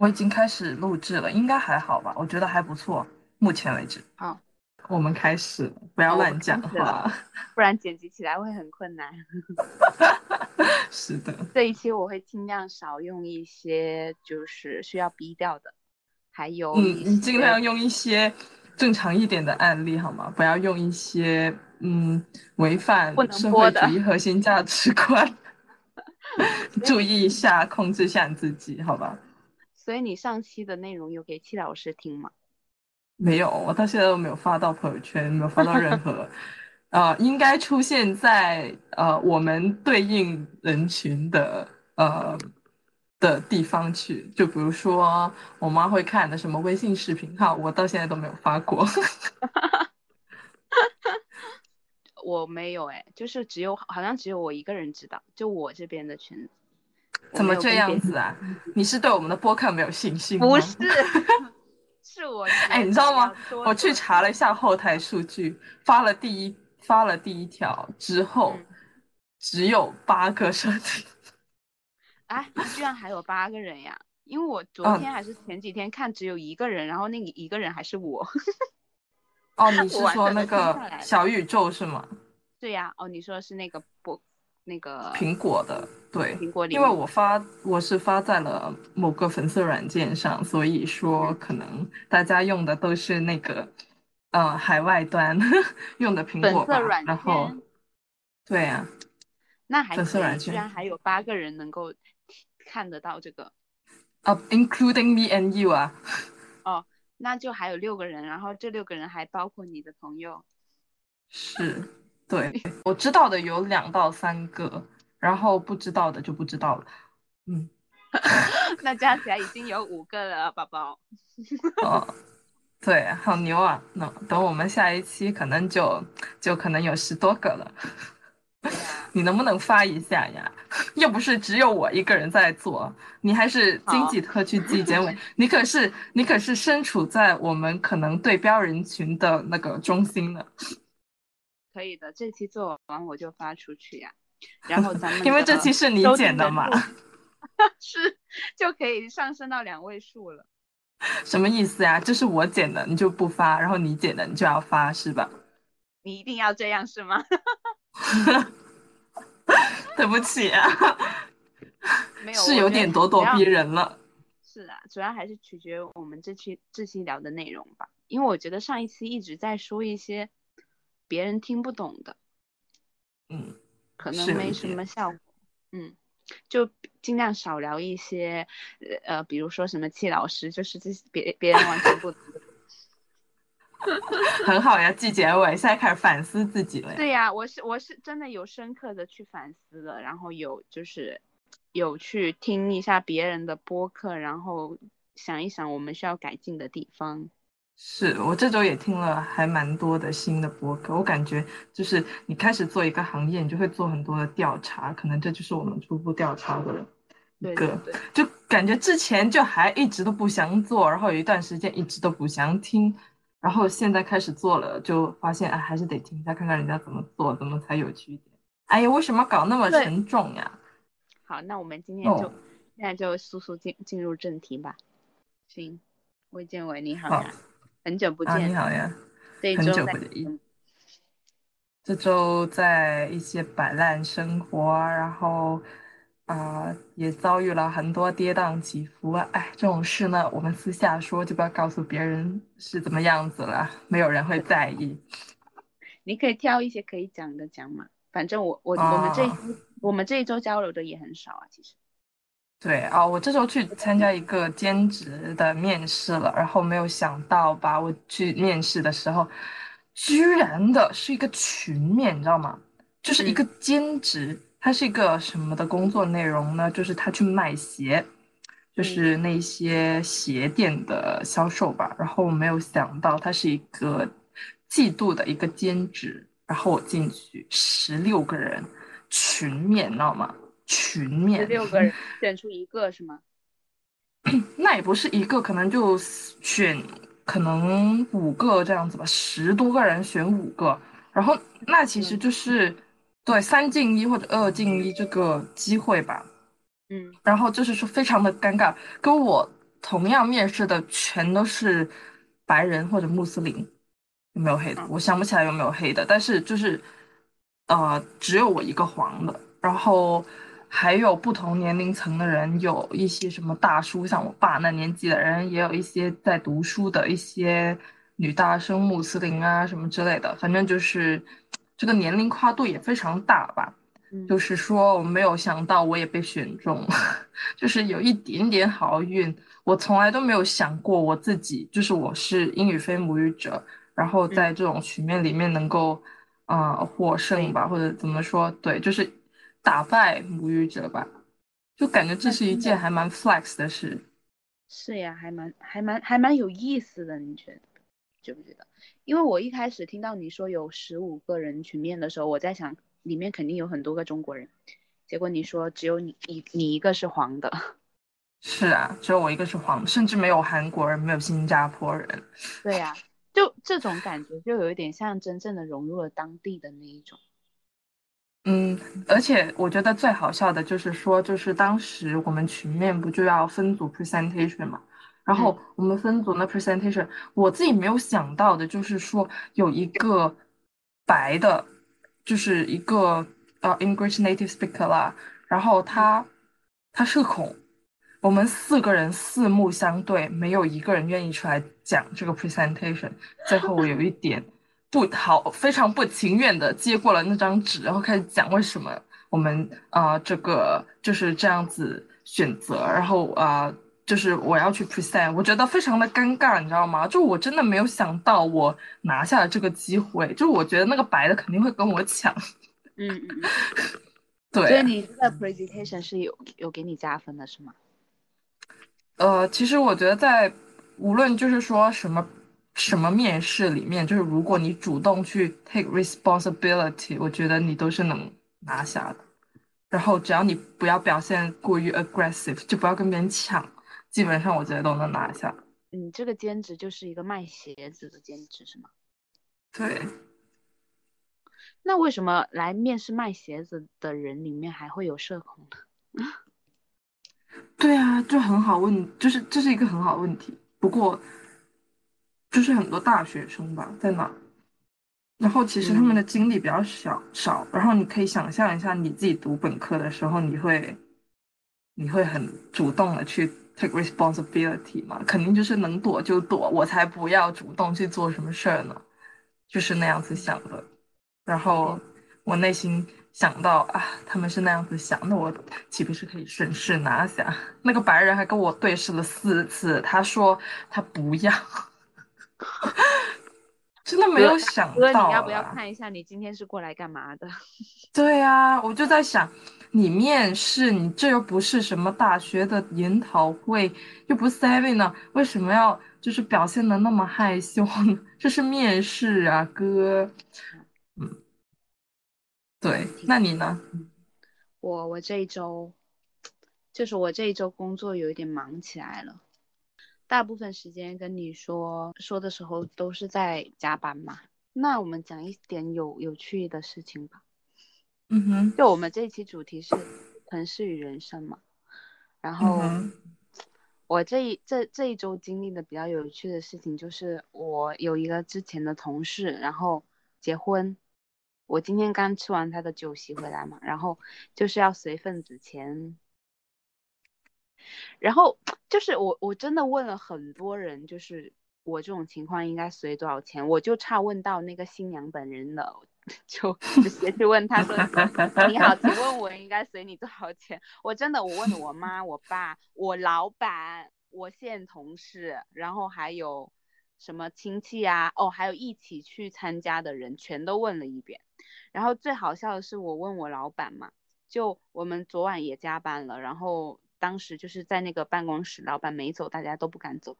我已经开始录制了，应该还好吧？我觉得还不错，目前为止。好，我们开始，不要乱讲话，不然剪辑起来会很困难。是的，这一期我会尽量少用一些就是需要逼掉的，还有嗯，你尽量用一些正常一点的案例好吗？不要用一些嗯违反社会主义核心价值观。注意一下，控制下你自己，好吧？所以你上期的内容有给戚老师听吗？没有，我到现在都没有发到朋友圈，没有发到任何，呃，应该出现在呃我们对应人群的呃的地方去。就比如说我妈会看的什么微信视频号，我到现在都没有发过。我没有哎，就是只有好像只有我一个人知道，就我这边的圈子。怎么这样子啊？你是对我们的播客没有信心吗？不是，是我哎，你知道吗？我去查了一下后台数据，发了第一发了第一条之后，只有八个收听。哎，居然还有八个人呀！因为我 昨天还是前几天看只有一个人，然后那个一个人还是我。哦，你 是说那个小宇宙是吗？对呀，哦，你说的是那个播那个苹果的，对，苹果里，因为我发我是发在了某个粉色软件上，所以说可能大家用的都是那个呃海外端 用的苹果吧，然后对呀，那还粉色软件居然还有八个人能够看得到这个。啊，including me and you 啊，哦。那就还有六个人，然后这六个人还包括你的朋友，是，对，我知道的有两到三个，然后不知道的就不知道了，嗯，那加起来已经有五个了，宝宝。哦，对，好牛啊！那等我们下一期可能就就可能有十多个了。你能不能发一下呀？又不是只有我一个人在做，你还是经济特区纪检委，你可是你可是身处在我们可能对标人群的那个中心呢。可以的，这期做完我就发出去呀。然后咱们 因为这期是你剪的嘛，是就可以上升到两位数了。什么意思呀？就是我剪的你就不发，然后你剪的你就要发是吧？你一定要这样是吗？对不起啊，没有是有点咄咄逼人了。是啊，主要还是取决于我们这期这期聊的内容吧。因为我觉得上一期一直在说一些别人听不懂的，嗯，可能没什么效果。嗯，就尽量少聊一些，呃，比如说什么戚老师，就是这些别别人完全不懂的。很好呀，季结尾，现在开始反思自己了。对呀，我是我是真的有深刻的去反思的，然后有就是有去听一下别人的播客，然后想一想我们需要改进的地方。是我这周也听了还蛮多的新的播客，我感觉就是你开始做一个行业，你就会做很多的调查，可能这就是我们初步调查的一个，就感觉之前就还一直都不想做，然后有一段时间一直都不想听。然后现在开始做了，就发现哎，还是得听一下，看看人家怎么做，怎么才有趣一点。哎呀，为什么搞那么沉重呀？好，那我们今天就现在就速速进进入正题吧。行，魏建伟你好呀，很久不见。你好呀，很久不见。这周在一些摆烂生活，然后。啊，也遭遇了很多跌宕起伏啊！哎，这种事呢，我们私下说，就不要告诉别人是怎么样子了，没有人会在意。你可以挑一些可以讲的讲嘛，反正我我我们这我们这一周交流的也很少啊，其实。对啊，我这周去参加一个兼职的面试了，然后没有想到吧，我去面试的时候，居然的是一个群面，你知道吗？就是一个兼职。它是一个什么的工作内容呢？就是他去卖鞋，就是那些鞋店的销售吧。然后我没有想到它是一个季度的一个兼职。然后我进去十六个人群面，你知道吗？群面六个人 选出一个是吗？那也不是一个，可能就选可能五个这样子吧。十多个人选五个，然后那其实就是。对，三进一或者二进一这个机会吧，嗯，然后就是说非常的尴尬，跟我同样面试的全都是白人或者穆斯林，有没有黑的？嗯我想不起来有没有黑的，但是就是呃，只有我一个黄的，然后还有不同年龄层的人，有一些什么大叔，像我爸那年纪的人，也有一些在读书的一些女大生、穆斯林啊什么之类的，反正就是这个年龄跨度也非常大吧。嗯就是说，我没有想到我也被选中，就是有一点点好运。我从来都没有想过我自己，就是我是英语非母语者，然后在这种局面里面能够，呃，获胜吧，或者怎么说？对，就是打败母语者吧，就感觉这是一件还蛮 flex 的事。是呀，还蛮还蛮还蛮有意思的，你觉得觉不觉得？因为我一开始听到你说有十五个人群面的时候，我在想里面肯定有很多个中国人，结果你说只有你一你一个是黄的，是啊，只有我一个是黄，甚至没有韩国人，没有新加坡人。对呀、就这种感觉就有一点像真正的融入了当地的那一种。嗯，而且我觉得最好笑的就是说，就是当时我们群面不就要分组 presentation 嘛，然后我们分组那 presentation，我自己没有想到的就是说有一个白的，就是一个呃 English native speaker 啦，然后他他社恐，我们四个人四目相对，没有一个人愿意出来讲这个 presentation，最后我有一点。不好，非常不情愿的接过了那张纸，然后开始讲为什么我们啊、呃、这个就是这样子选择，然后啊、呃、就是我要去 present，我觉得非常的尴尬，你知道吗？就我真的没有想到我拿下了这个机会，就我觉得那个白的肯定会跟我抢，嗯嗯嗯。对，所以你这个 presentation 是有有给你加分的是吗？呃，其实我觉得在无论就是说什么。什么面试里面，就是如果你主动去 take responsibility，我觉得你都是能拿下的。然后只要你不要表现过于 aggressive，就不要跟别人抢，基本上我觉得都能拿下。你这个兼职就是一个卖鞋子的兼职是吗？对。那为什么来面试卖鞋子的人里面还会有社恐呢？对啊，就很好问，就是这是一个很好的问题。不过。就是很多大学生吧，在那，然后其实他们的经历比较小少，然后你可以想象一下，你自己读本科的时候，你会，你会很主动的去 take responsibility 嘛？肯定就是能躲就躲，我才不要主动去做什么事儿呢，就是那样子想的。然后我内心想到啊，他们是那样子想，那我岂不是可以顺势拿下？那个白人还跟我对视了四次，他说他不要。真的没有想到，你要不要看一下你今天是过来干嘛的？对啊，我就在想，你面试，你这又不是什么大学的研讨会，又不是 seven 呢，为什么要就是表现的那么害羞呢？这是面试啊，哥。嗯，对，那你呢？我我这一周，就是我这一周工作有一点忙起来了。大部分时间跟你说说的时候都是在加班嘛。那我们讲一点有有趣的事情吧。嗯哼，就我们这一期主题是城市与人生嘛。然后、嗯、我这一这这一周经历的比较有趣的事情就是我有一个之前的同事，然后结婚。我今天刚吃完他的酒席回来嘛，然后就是要随份子钱。然后就是我，我真的问了很多人，就是我这种情况应该随多少钱，我就差问到那个新娘本人了，就 直接去问他说：“你好，请问我应该随你多少钱？”我真的，我问了我妈、我爸、我老板、我现同事，然后还有什么亲戚啊，哦，还有一起去参加的人，全都问了一遍。然后最好笑的是，我问我老板嘛，就我们昨晚也加班了，然后。当时就是在那个办公室，老板没走，大家都不敢走，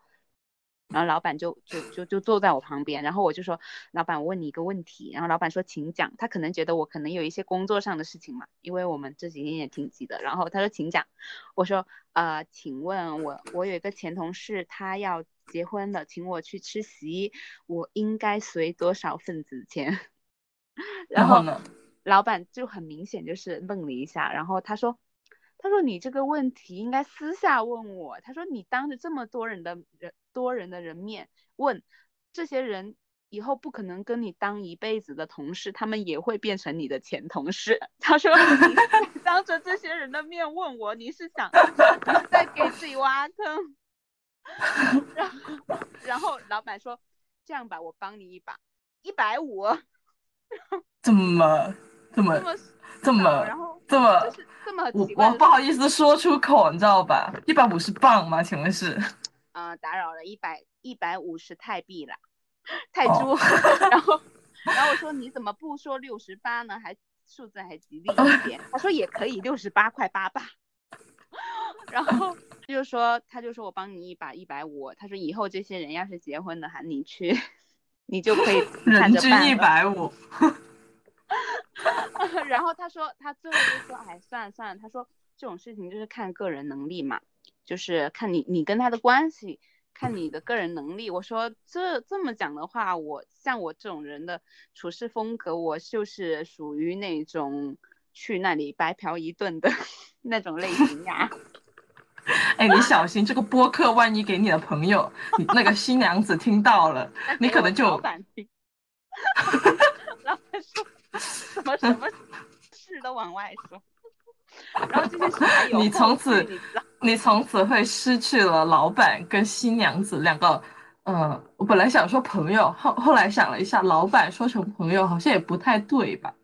然后老板就就就就坐在我旁边，然后我就说，老板，我问你一个问题，然后老板说，请讲。他可能觉得我可能有一些工作上的事情嘛，因为我们这几天也挺急的，然后他说，请讲。我说，呃，请问我我有一个前同事，他要结婚了，请我去吃席，我应该随多少份子钱？然后呢，老板就很明显就是愣了一下，然后他说。他说你这个问题应该私下问我。他说你当着这么多人的人多人的人面问这些人。以后不可能跟你当一辈子的同事，他们也会变成你的前同事。他说：“你当着这些人的面问我，你是想在给自己挖坑？” 然后，然后老板说：“这样吧，我帮你一把，一百五。”怎么这么这么 然后这么这么我我不好意思说出口，你知道吧？一百五十磅吗？请问是？啊，打扰了，一百一百五十泰币啦。泰铢，然后，然后我说你怎么不说六十八呢？还数字还吉利一点。他说也可以六十八块八吧。然后他就说，他就说我帮你一把一百五。他说以后这些人要是结婚了喊你去，你就可以人均一百五。然后他说他最后就说，哎，算了算了。他说这种事情就是看个人能力嘛，就是看你你跟他的关系。看你的个人能力，我说这这么讲的话，我像我这种人的处事风格，我就是属于那种去那里白嫖一顿的 那种类型呀。哎，你小心这个播客，万一给你的朋友，你那个新娘子听到了，你可能就老板听，老板说什么什么事都往外说。然后这件事还有，你从此，你从此会失去了老板跟新娘子两个。嗯，我本来想说朋友，后后来想了一下，老板说成朋友好像也不太对吧？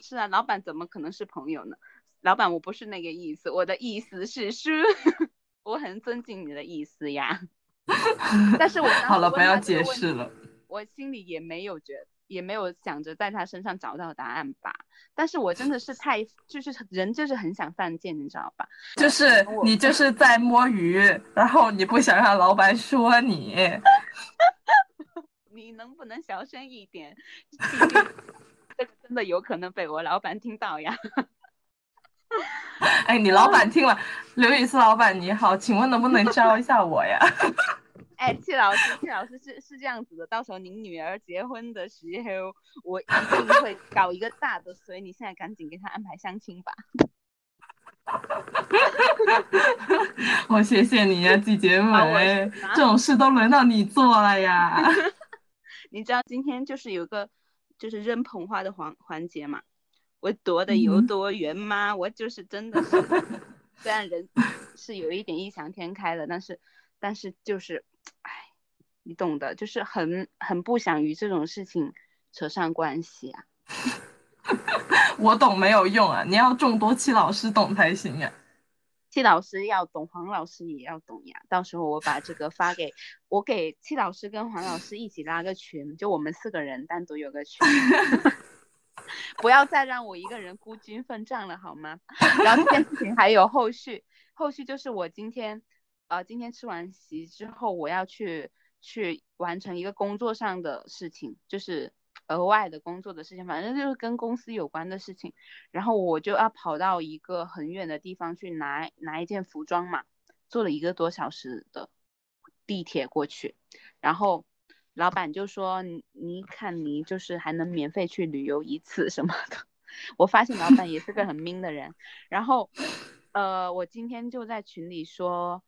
是啊，老板怎么可能是朋友呢？老板，我不是那个意思，我的意思是说，我很尊敬你的意思呀。但是我好了，不要解释了。我心里也没有觉得。也没有想着在他身上找到答案吧，但是我真的是太就是人就是很想犯贱，你知道吧？就是你就是在摸鱼，然后你不想让老板说你，你能不能小声一点？这个真的有可能被我老板听到呀。哎，你老板听了，刘雨思老板你好，请问能不能招一下我呀？哎，戚老师，戚老师是是这样子的，到时候您女儿结婚的时候，我一定会搞一个大的，所以你现在赶紧给她安排相亲吧。我谢谢你呀，季节美，这种事都轮到你做了呀。你知道今天就是有个就是扔捧花的环环节嘛？我躲的有多远吗？我就是真的是，虽然人是有一点异想天开的，但是但是就是。哎，你懂的，就是很很不想与这种事情扯上关系啊。我懂没有用啊，你要众多戚老师懂才行啊。戚老师要懂，黄老师也要懂呀。到时候我把这个发给我给戚老师跟黄老师一起拉个群，就我们四个人单独有个群，不要再让我一个人孤军奋战了好吗？然后这件事情还有后续，后续就是我今天。呃，今天吃完席之后，我要去去完成一个工作上的事情，就是额外的工作的事情，反正就是跟公司有关的事情。然后我就要跑到一个很远的地方去拿拿一件服装嘛，坐了一个多小时的地铁过去。然后老板就说：“你你看你就是还能免费去旅游一次什么的。”我发现老板也是个很明的人。然后呃，我今天就在群里说。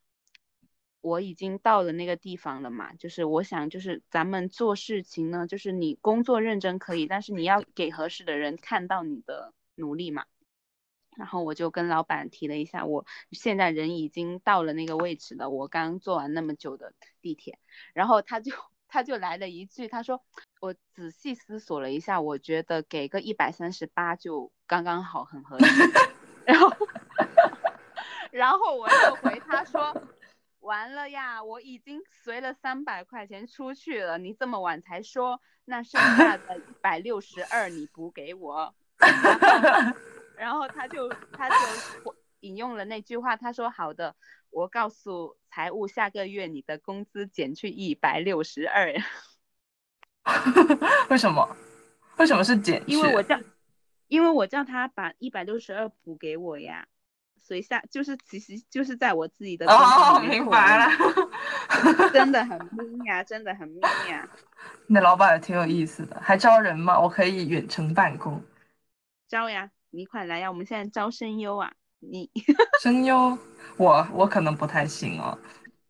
我已经到了那个地方了嘛，就是我想，就是咱们做事情呢，就是你工作认真可以，但是你要给合适的人看到你的努力嘛。然后我就跟老板提了一下，我现在人已经到了那个位置了，我刚坐完那么久的地铁，然后他就他就来了一句，他说我仔细思索了一下，我觉得给个一百三十八就刚刚好，很合理。然后 然后我就回他说。完了呀，我已经随了三百块钱出去了，你这么晚才说，那剩下的一百六十二你补给我。然后他就他就引用了那句话，他说好的，我告诉财务下个月你的工资减去一百六十二。为什么？为什么是减？因为我叫，因为我叫他把一百六十二补给我呀。随下就是其实就是在我自己的哦，明白了，真的很 命呀，真的很命呀。那老板也挺有意思的，还招人吗？我可以远程办公。招呀，你快来呀！我们现在招声优啊。你，声优，我我可能不太行哦，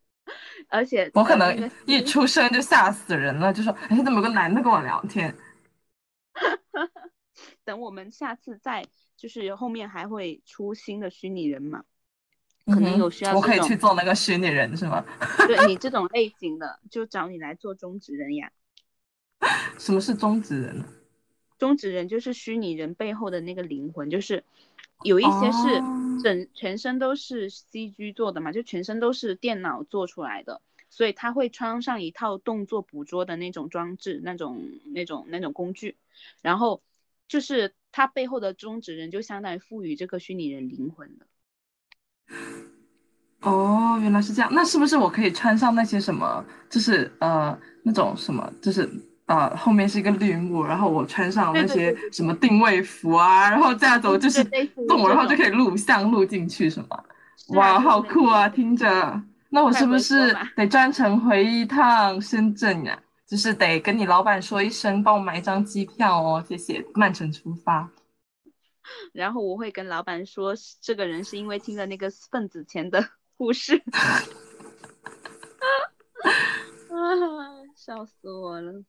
而且我可能一出生就吓死人了，就说哎，怎么有个男的跟我聊天？等我们下次再就是后面还会出新的虚拟人嘛，可可能有需要我可以去做那个虚拟人是吗？对你这种类型的，就找你来做中职人呀。什么是中职人呢？中职人就是虚拟人背后的那个灵魂，就是有一些是哦整全身都是 CG 做的嘛，就全身都是电脑做出来的，所以他会穿上一套动作捕捉的那种装置，那种那种那种工具，然后就是他背后的中职人就相当于赋予这个虚拟人灵魂的。哦，原来是这样。那是不是我可以穿上那些什么，就是呃那种什么，就是呃后面是一个绿幕，然后我穿上那些什么定位服啊，然后这样子我就是动，然后就可以录像录进去，是吗？是啊哇，好酷啊！听着，那我是不是得专程回一趟深圳呀？就是得跟你老板说一声，帮我买一张机票哦，谢谢，曼城出发。然后我会跟老板说，这个人是因为听了那个份子钱的故事。啊，笑死我了！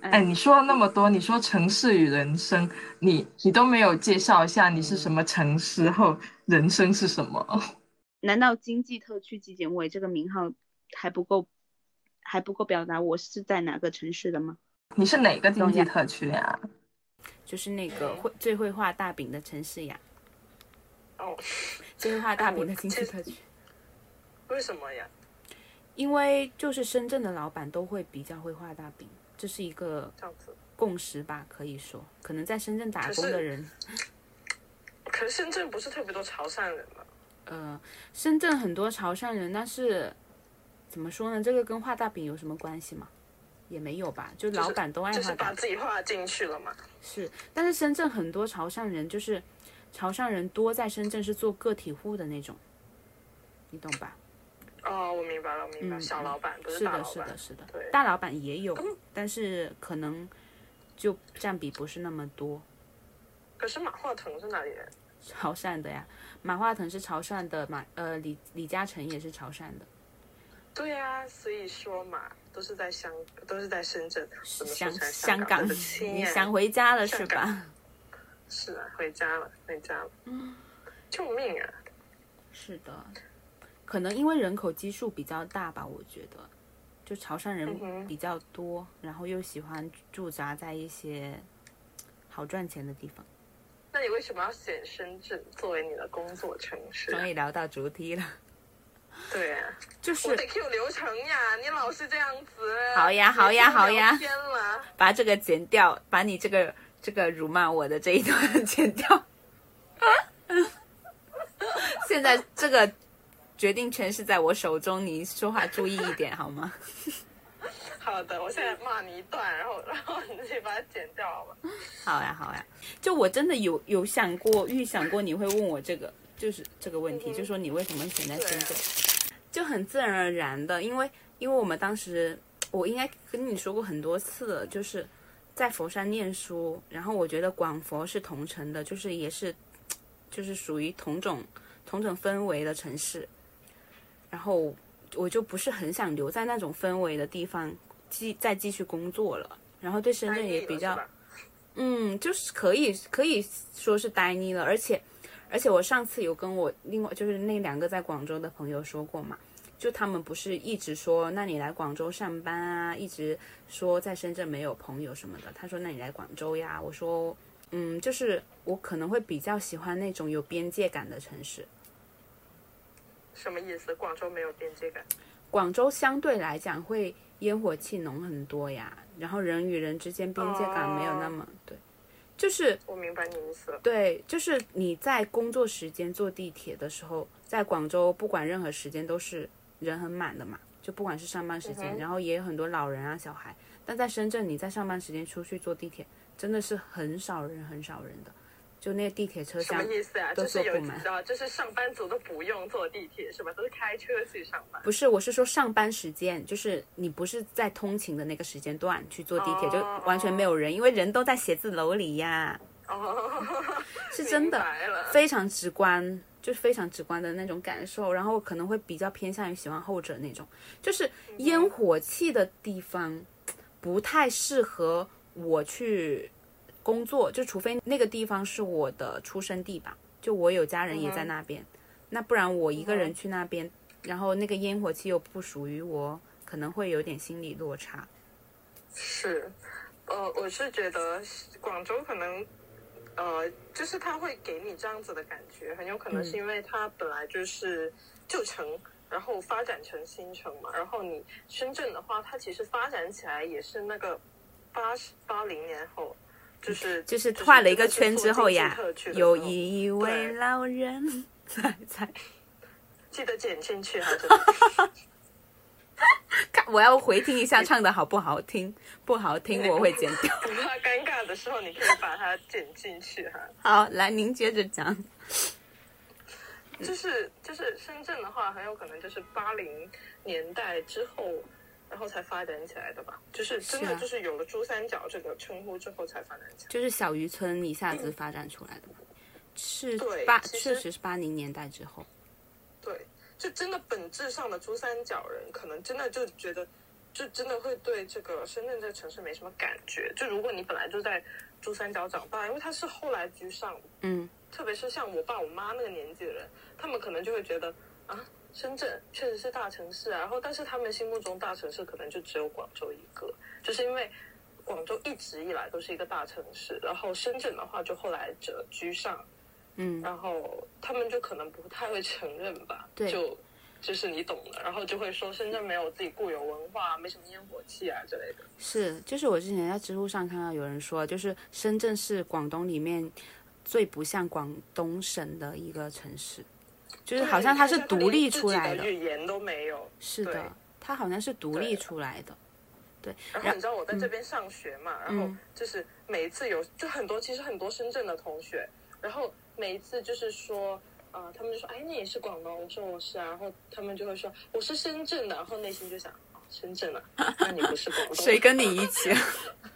哎，你说了那么多，你说城市与人生，你你都没有介绍一下你是什么城市后人生是什么？难道经济特区纪检委这个名号还不够，还不够表达我是在哪个城市的吗？你是哪个经济特区呀？就是那个会最会画大饼的城市呀，哦，最会画大饼的经济特区。为什么呀？因为就是深圳的老板都会比较会画大饼，这是一个。共识吧，可以说，可能在深圳打工的人，可是深圳不是特别多潮汕人吗？呃，深圳很多潮汕人，但是怎么说呢？这个跟画大饼有什么关系吗？也没有吧，就老板都爱就是画大饼。把自己画进去了嘛。是，但是深圳很多潮汕人就是潮汕人多，在深圳是做个体户的那种，你懂吧？哦，我明白了，我明白。嗯小老板不是的，大老板。是的，是的对，大老板也有，但是可能就占比不是那么多。可是马化腾是哪里人？潮汕的呀，马化腾是潮汕的，马呃李李嘉诚也是潮汕的，对啊、所以说嘛，都是在香，都是在深圳。香成香港？想回家了是吧？是啊，回家了，回家了。嗯救命啊！是的，可能因为人口基数比较大吧，我觉得，就潮汕嗯人比较多，然后又喜欢驻扎在一些好赚钱的地方。那你为什么要选深圳作为你的工作城市？终于聊到主题了，对啊，就是我得 Q 流程呀，你老是这样子。好呀好呀好呀天了，把这个剪掉，把你这个这个辱骂我的这一段 剪掉。现在这个决定权是在我手中，你说话注意一点好吗？好的，我现在骂你一段，然后然后你自己把它剪掉好吧？好呀好呀，就我真的有有想过预想过你会问我这个，就是这个问题，嗯就说你为什么选在深圳，就很自然而然的，因为因为我们当时我应该跟你说过很多次了，就是在佛山念书，然后我觉得广佛是同城的，就是也是就是属于同种同种氛围的城市，然后我就不是很想留在那种氛围的地方继再继续工作了，然后对深圳也比较嗯，就是可以可以说是呆腻了，而且而且我上次有跟我另外就是那两个在广州的朋友说过嘛，就他们不是一直说，那你来广州上班啊，一直说在深圳没有朋友什么的。他说那你来广州呀，我说嗯，就是我可能会比较喜欢那种有边界感的城市。什么意思？广州没有边界感？广州相对来讲会烟火气浓很多呀，然后人与人之间边界感没有那么、对，就是我明白你意思了。对，就是你在工作时间坐地铁的时候，在广州不管任何时间都是人很满的嘛，就不管是上班时间，嗯然后也有很多老人啊、小孩。但在深圳，你在上班时间出去坐地铁，真的是很少人、很少人的，就那个地铁车厢什么厢意思啊？就是有知道，就是上班族都不用坐地铁是吧？都是开车去上班。不是，我是说上班时间，就是你不是在通勤的那个时间段去坐地铁，就完全没有人，因为人都在写字楼里呀。哦，是真的 非常直观，就是非常直观的那种感受，然后可能会比较偏向于喜欢后者那种，就是烟火气的地方不太适合我去工作，就除非那个地方是我的出生地吧，就我有家人也在那边，那不然我一个人去那边，然后那个烟火气又不属于我，可能会有点心理落差。是，呃，我是觉得广州可能，呃，就是他会给你这样子的感觉，很有可能是因为它本来就是旧城，然后发展成新城嘛。然后你深圳的话，它其实发展起来也是那个八十八零年后，就是就是画了一个圈之后呀有一位老人在 在。记得剪进去哈。看，我要回听一下唱的好不好听，不好听我会剪掉。不怕尴尬的时候，你可以把它剪进去哈。好，来您接着讲。就是就是深圳的话，很有可能就是八零年代之后，然后才发展起来的吧。就是真的就是有了珠三角这个称呼之后才发展起来。就是小渔村一下子发展出来的，是八，对其实确实是八零年代之后。对，就真的本质上的珠三角人，可能真的就觉得，就真的会对这个深圳这个城市没什么感觉。就如果你本来就在珠三角长大，因为他是后来居上的，嗯，特别是像我爸我妈那个年纪的人，他们可能就会觉得啊，深圳确实是大城市啊，然后但是他们心目中大城市可能就只有广州一个，就是因为广州一直以来都是一个大城市，然后深圳的话就后来者居上，嗯，然后他们就可能不太会承认吧，对。就就是你懂的，然后就会说深圳没有自己固有文化，没什么烟火气啊之类的。是，就是我之前在知乎上看到有人说，就是深圳是广东里面最不像广东省的一个城市，就是好像它是独立出来的。语言都没有。是的，它好像是独立出来的。对然后你知道我在这边上学嘛，然后嗯就是每一次有就很多，其实很多深圳的同学，然后每一次就是说。啊、他们就说：“哎，你也是广东？”我说：“我是啊。”然后他们就会说：“我是深圳的。”然后内心就想：“哦，深圳啊，那你不是广东？”谁跟你一起？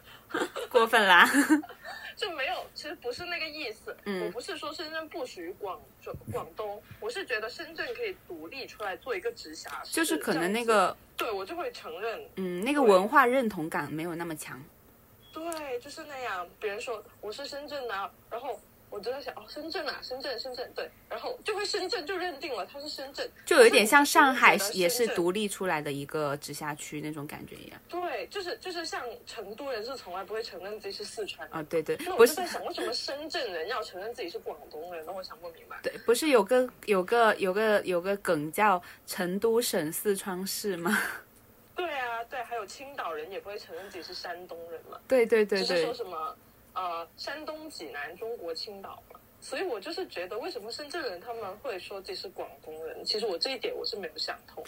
过分啦！就没有，其实不是那个意思。嗯我不是说深圳不属于广州、广东，我是觉得深圳可以独立出来做一个直辖市，就是可能那个，对我就会承认，嗯，那个文化认同感没有那么强。对，就是那样。别人说我是深圳的啊，然后我就在想，哦，深圳啊，深圳，深圳，对，然后就会深圳就认定了它是深圳，就有一点像上海也是独立出来的一个直辖区那种感觉一样。对，就是就是像成都人是从来不会承认自己是四川人。啊，对对，那我就是在想，为什么深圳人要承认自己是广东人？那我想不明白。对，不是有个有个有个有个梗叫成都省四川市吗？对啊，对，还有青岛人也不会承认自己是山东人嘛，对对对对只是说，什么呃山东济南中国青岛嘛。所以我就是觉得，为什么深圳人他们会说自己是广东人？其实我这一点我是没有想通。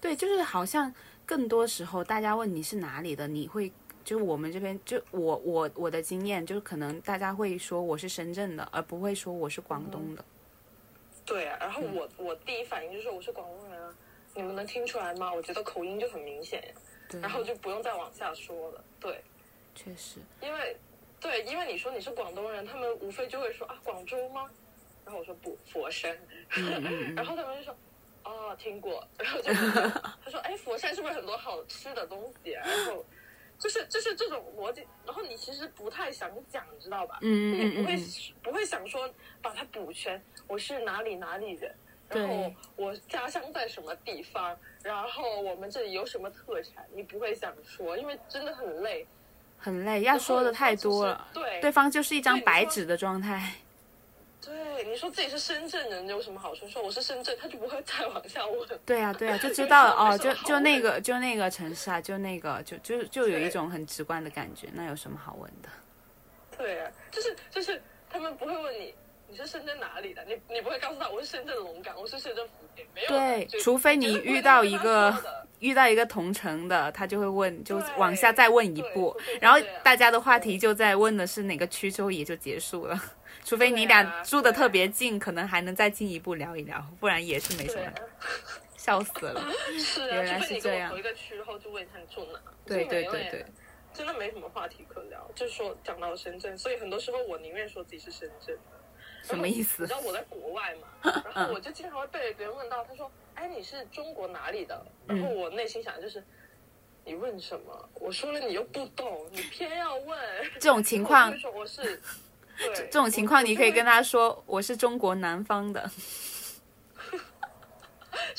对，就是好像更多时候大家问你是哪里的，你会就是我们这边就我我我的经验就是可能大家会说我是深圳的，而不会说我是广东的。对啊，然后嗯我、我第一反应就是我是广东人啊，你们能听出来吗？我觉得口音就很明显，对，然后就不用再往下说了。对，确实，因为对，因为你说你是广东人，他们无非就会说啊广州吗？然后我说不，佛山。然嗯，后他们就说哦听过，然后就 他说哎佛山是不是很多好吃的东西啊？然后就是就是这种逻辑，然后你其实不太想讲，知道吧？嗯你不会、不会想说把它补全，我是哪里哪里人。然后我家乡在什么地方，然后我们这里有什么特产，你不会想说，因为真的很累。很累，要说的太多了。就是对对方就是一张白纸的状态。对，你说自己是深圳人有什么好处？说我是深圳，他就不会再往下问。对啊，对啊，就知道了哦，就就那个就那个城市啊，就那个就就就有一种很直观的感觉，那有什么好问的？对啊，就是就是他们不会问你你是深圳哪里的，你你不会告诉他我是深圳龙岗，我是深圳福田，没有。对，除非你遇到一个遇到一个同城的，他就会问，就往下再问一步然后大家的话题就在问的是哪个区之后也就结束了。除非你俩住的特别近，可能还能再进一步聊一聊，不然也是没什么啊，，笑死了。是啊，原来是这样一个区，然后就问他你住哪。对对对对，真的没什么话题可聊。就是说讲到深圳，所以很多时候我宁愿说自己是深圳的。什么意思 你知？道我在国外嘛，然后我就经常会被别人问到，他说：“哎，你是中国哪里的？”然后我内心想的就是。你问什么？我说了你又不懂，你偏要问。这种情况我说我是，对，这种情况，你可以跟他他说我是中国南方的。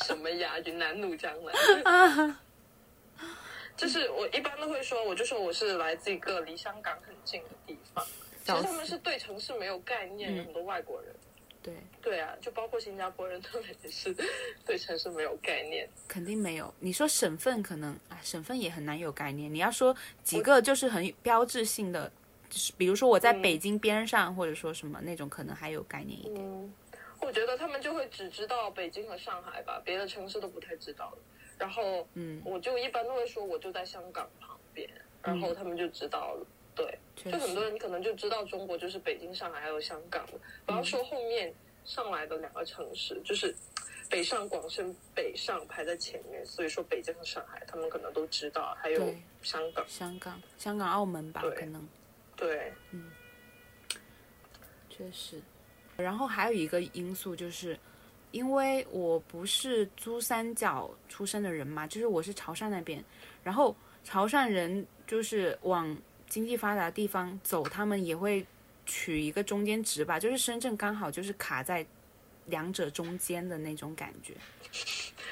什么呀？云南怒江南。就是我一般都会说，我就说我是来自一个离香港很近的地方。其实他们是对城市没有概念很多外国人。对，对啊，就包括新加坡人，他们也是对城市没有概念。肯定没有。你说省份可能啊，省份也很难有概念。你要说几个就是很标志性的，就是比如说我在嗯北京边上，或者说什么那种，可能还有概念一点。嗯，我觉得他们就会只知道北京和上海吧，别的城市都不太知道了。然后，嗯，我就一般都会说我就在香港旁边，然后他们就知道了。对，就很多实，人可能就知道中国就是北京、上海还有香港的。我嗯要说后面上来的两个城市，就是北上广深北上排在前面，所以说北京和上海他们可能都知道，还有香港。香港、香港、澳门吧，可能对，嗯确实。然后还有一个因素就是，因为我不是珠三角出生的人嘛，就是我是潮汕那边，然后潮汕人就是往经济发达的地方走，他们也会取一个中间值吧，就是深圳刚好就是卡在两者中间的那种感觉。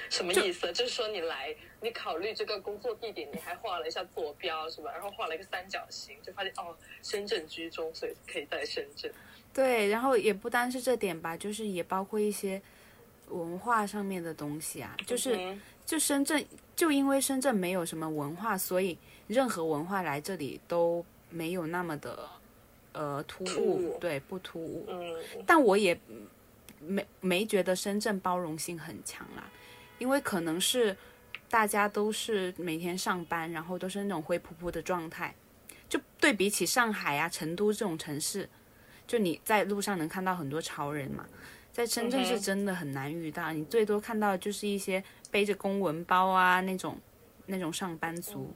什么意思？就是说你来，你考虑这个工作地点，你还画了一下坐标是吧？然后画了一个三角形，就发现哦，深圳居中，所以可以在深圳。对，然后也不单是这点吧，就是也包括一些文化上面的东西啊，就是。嗯就深圳，就因为深圳没有什么文化，所以任何文化来这里都没有那么的呃突兀，突对，不突兀。嗯但我也没没觉得深圳包容性很强啦，因为可能是大家都是每天上班，然后都是那种灰扑扑的状态，就对比起上海啊、成都这种城市，就你在路上能看到很多潮人嘛。在深圳是真的很难遇到，你最多看到的就是一些背着公文包啊那种那种上班族。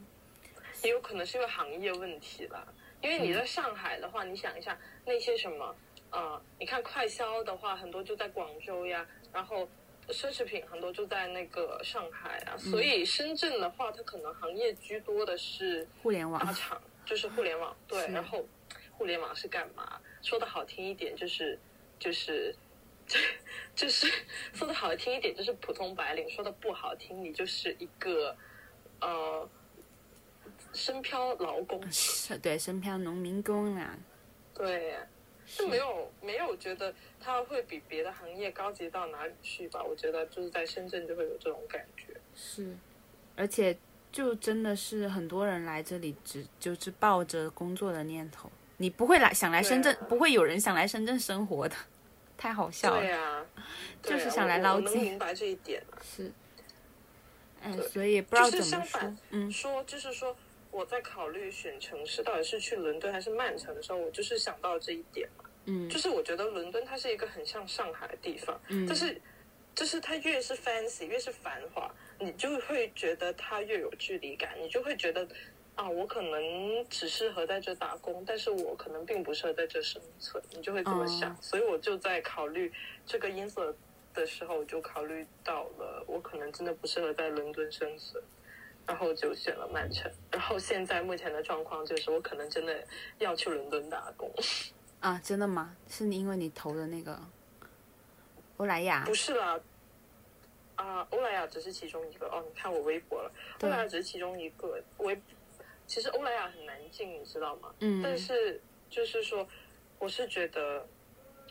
也有可能是因为行业问题吧。因为你在上海的话，你想一下那些什么，呃，你看快销的话，很多就在广州呀，然后奢侈品很多就在那个上海啊，所以深圳的话，它可能行业居多的是互联网大厂，就是互联网。对，然后互联网是干嘛？说的好听一点就是就是。就是 说的好听一点，就是普通白领；说的不好听，你就是一个呃深漂劳工。是对深漂农民工啊，对，就没有没有觉得它会比别的行业高级到哪里去吧？我觉得就是在深圳就会有这种感觉。是，而且就真的是很多人来这里只就是抱着工作的念头，你不会来想来深圳，啊不会有人想来深圳生活的，太好笑了。对啊 就是想来我我能捞金明白这一点啊。是，哎，所以不知道怎么说嗯，说就是说我在考虑选城市到底是去伦敦还是曼城的时候，我就是想到这一点嘛。嗯就是我觉得伦敦它是一个很像上海的地方，嗯但是就是它越是 fancy 越是繁华，你就会觉得它越有距离感，你就会觉得啊，我可能只适合在这打工，但是我可能并不适合在这生存，你就会这么想。哦所以我就在考虑这个因素的时候，我就考虑到了我可能真的不适合在伦敦生存。然后就选了曼城，然后现在目前的状况就是我可能真的要去伦敦打工。啊，真的吗？是你因为你投的那个欧莱雅不，是啦，啊，欧莱雅只是其中一个哦。你看我微博了，欧莱雅只是其中一个。我，其实欧莱雅很难进，你知道吗？嗯，但是就是说，我是觉得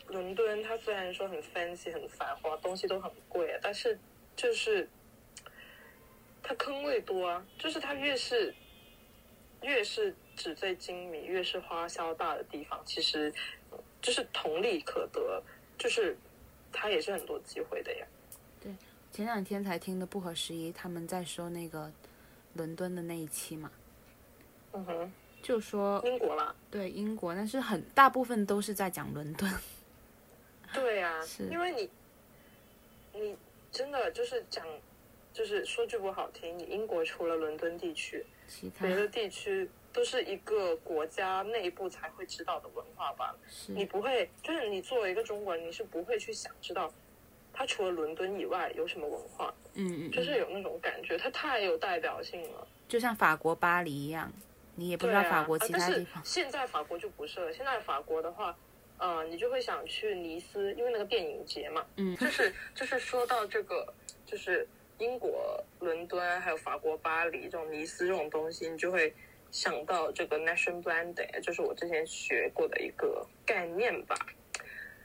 伦敦它虽然说很 fancy 很繁华，东西都很贵，但是就是它坑位多啊，就是它越是越是纸醉金迷，越是花销大的地方，其实就是同理可得，就是它也是很多机会的呀。对前两天才听的不合时宜，他们在说那个伦敦的那一期嘛，嗯哼，就说英国啦，对英国，但是很大部分都是在讲伦敦。对呀、是因为你你真的就是讲，就是说句不好听，你英国除了伦敦地区，其他别的地区都是一个国家内部才会知道的文化罢了。你不会，就是你作为一个中国人，你是不会去想知道，它除了伦敦以外有什么文化，嗯嗯，就是有那种感觉，它太有代表性了。就像法国巴黎一样，你也不知道法国其他地方。现在法国就不是了，现在法国的话，呃，你就会想去尼斯，因为那个电影节嘛。嗯就是就是说到这个，就是英国伦敦还有法国巴黎这种尼斯这种东西，你就会想到这个 nation branding，就是我之前学过的一个概念吧。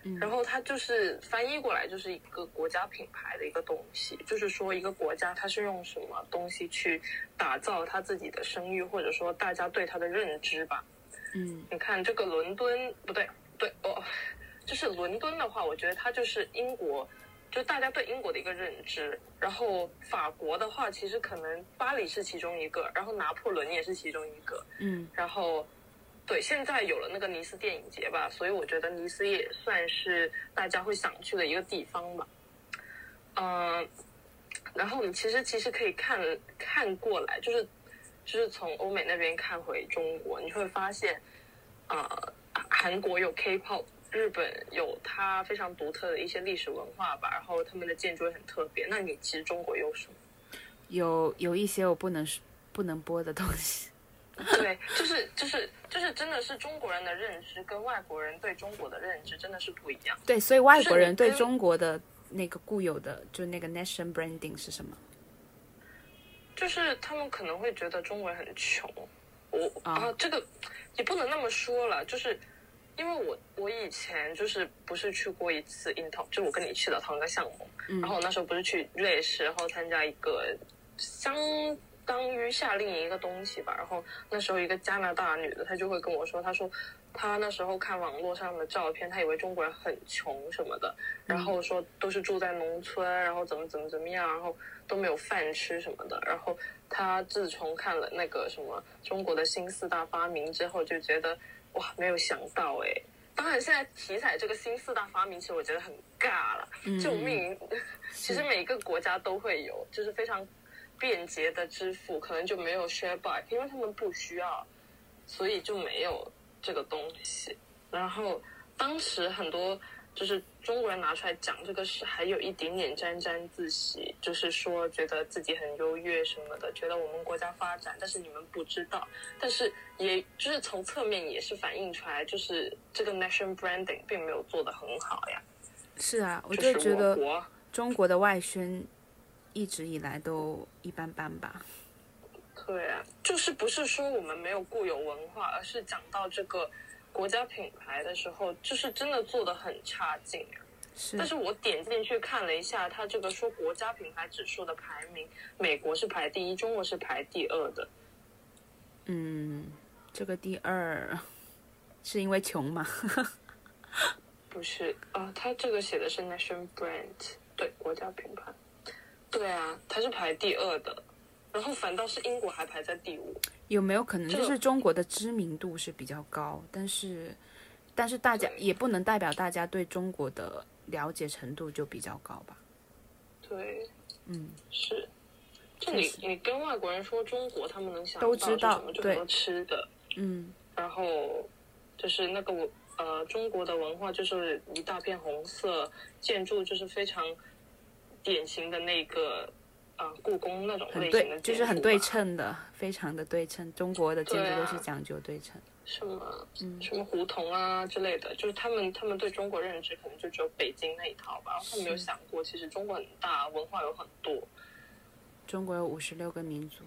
嗯然后它就是翻译过来就是一个国家品牌的一个东西，就是说一个国家它是用什么东西去打造它自己的声誉，或者说大家对它的认知吧。嗯你看这个伦敦不对，对哦，就是伦敦的话，我觉得它就是英国，就大家对英国的一个认知。然后法国的话，其实可能巴黎是其中一个，然后拿破仑也是其中一个。嗯然后，对，现在有了那个尼斯电影节吧，所以我觉得尼斯也算是大家会想去的一个地方吧。嗯、然后你其实其实可以看看过来，就是就是从欧美那边看回中国，你会发现，呃，韩国有 K-pop，日本有它非常独特的一些历史文化吧，然后他们的建筑也很特别。那你其实中国有什么？有有一些我不能不能播的东西。对，就是就是就是真的是中国人的认知跟外国人对中国的认知真的是不一样。对，所以外国人对中国的那个固有的，就那个 nation branding 是什么？就是他们可能会觉得中国人很穷，我啊啊这个也不能那么说了，就是因为我我以前就是不是去过一次 Intel，就我跟你去的同一个项目，嗯然后我那时候不是去瑞士，然后参加一个相当于夏令营一个东西吧，然后那时候一个加拿大女的，她就会跟我说，她说她那时候看网络上的照片，她以为中国人很穷什么的，然后说都是住在农村，然后怎么怎么怎么样，然后都没有饭吃什么的，然后她自从看了那个什么中国的新四大发明之后，就觉得哇，没有想到哎。当然，现在体彩这个新四大发明，其实我觉得很尬了，嗯救命！其实每一个国家都会有，就是非常便捷的支付，可能就没有 share bike，因为他们不需要，所以就没有这个东西。然后当时很多就是中国人拿出来讲这个事，还有一点点沾沾自喜，就是说觉得自己很优越什么的，觉得我们国家发展，但是你们不知道。但是也就是从侧面也是反映出来，就是这个 nation branding 并没有做得很好呀。是啊，我就就是觉得中国的外宣一直以来都一般般吧。对啊，就是不是说我们没有固有文化，而是讲到这个国家品牌的时候，就是真的做的很差劲啊。是但是我点进去看了一下，它这个说国家品牌指数的排名，美国是排第一，中国是排第二的。嗯，这个第二是因为穷嘛？不是啊，它这个写的是 nation brand，对，国家品牌。对啊，它是排第二的，然后反倒是英国还排在第五。有没有可能就是中国的知名度是比较高，但是但是大家也不能代表大家对中国的了解程度就比较高吧？对，嗯，是。就你你跟外国人说中国，他们能想都到什么就很多吃的，嗯。然后就是那个我呃中国的文化就是一大片红色，建筑就是非常典型的那个呃故宫那种类型的对，就是很对，称的，非常的对称。中国的建筑都是讲究对称。什么嗯什么胡同啊之类的，就是他们他们对中国认知可能就只有北京那一套吧，他们没有想过其实中国很大，文化有很多。中国有五十六个民族，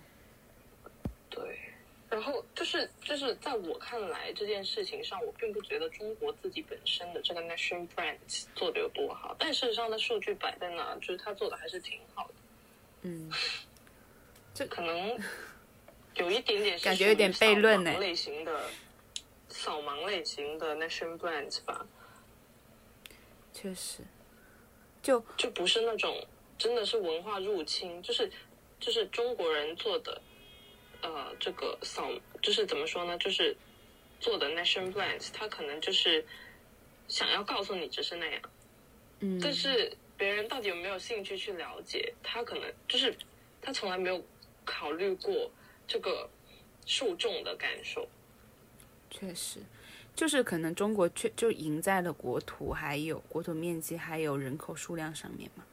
对，然后就是就是在我看来这件事情上，我并不觉得中国自己本身的这个 nation brand 做的有多好，但事实上的数据摆在那，就是他做的还是挺好的，嗯，这可能有一点点感觉有点悖论呢扫盲类型的扫盲类型的 nation brand 吧，确实，就就不是那种真的是文化入侵，就是就是中国人做的，呃，这个扫就是怎么说呢，就是做的 nation brand，他可能就是想要告诉你只是那样，嗯，但是别人到底有没有兴趣去了解，他可能就是他从来没有考虑过这个受众的感受。确实，就是可能中国确就赢在了国土，还有国土面积，还有人口数量上面嘛。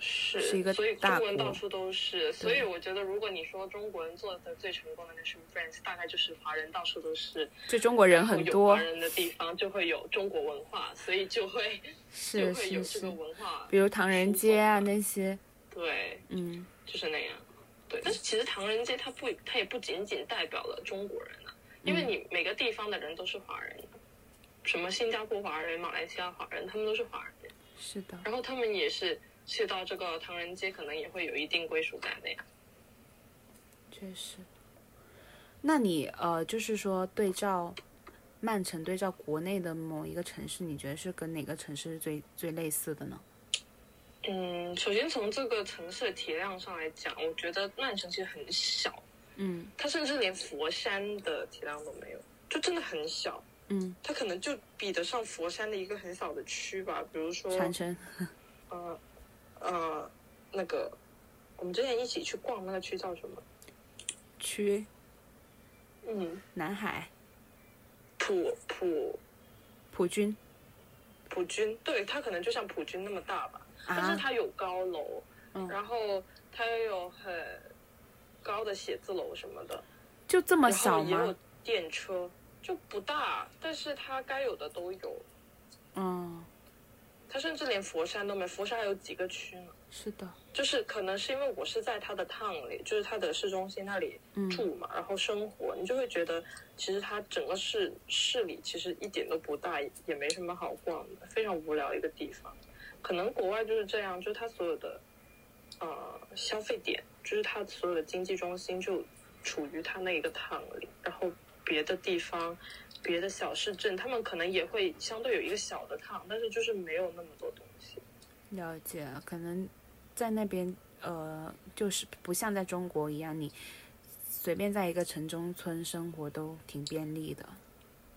是，是一个所以大中文到处都是，所以我觉得，如果你说中国人做的最成功的那是 Friends，大概就是华人到处都是，就中国人很多华，人的地方就会有中国文化，所以就会是就会有是是，这个文化，比如唐人街啊那些，对，嗯，就是那样。对，但是其实唐人街它不，它也不仅仅代表了中国人啊，因嗯。为你每个地方的人都是华人啊，什么新加坡华人、马来西亚华人，他们都是华人，是的，然后他们也是去到这个唐人街，可能也会有一定归属感的呀。确实。那你呃，就是说对照曼城对照国内的某一个城市，你觉得是跟哪个城市是最最类似的呢？嗯，首先从这个城市的体量上来讲，我觉得曼城其实很小，嗯它甚至连佛山的体量都没有，就真的很小。嗯，它可能就比得上佛山的一个很小的区吧，比如说长城，呃呃那个我们之前一起去逛那个区叫什么？区嗯，南海普普普军普军，对，它可能就像普军那么大吧，但是啊，它有高楼，嗯然后它又有很高的写字楼什么的，就这么小后也有吗？电车，就不大，但是它该有的都有。嗯，它甚至连佛山都没，佛山还有几个区呢。是的，就是可能是因为我是在他的 town 里，就是他的市中心那里嗯住嘛，然后生活，你就会觉得其实它整个市市里其实一点都不大，也没什么好逛的，非常无聊一个地方。可能国外就是这样，就是它所有的呃消费点，就是它所有的经济中心就处于它那一个 town 里，然后别的地方。别的小市镇，他们可能也会相对有一个小的 town，但是就是没有那么多东西。了解，可能在那边呃，就是不像在中国一样，你随便在一个城中村生活都挺便利的。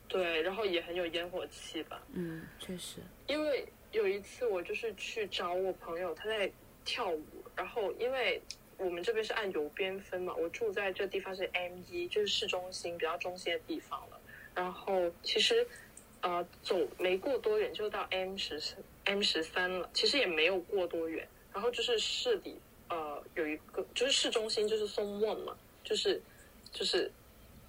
对，然后也很有烟火气吧。嗯，确实，因为有一次我就是去找我朋友，他在跳舞，然后因为我们这边是按邮编分嘛，我住在这地方是 M 一，就是市中心比较中心的地方了。然后其实呃走没过多远就到 M 十 M 十三了，其实也没有过多远。然后就是市里呃有一个就是市中心就是松 one 嘛，就是就是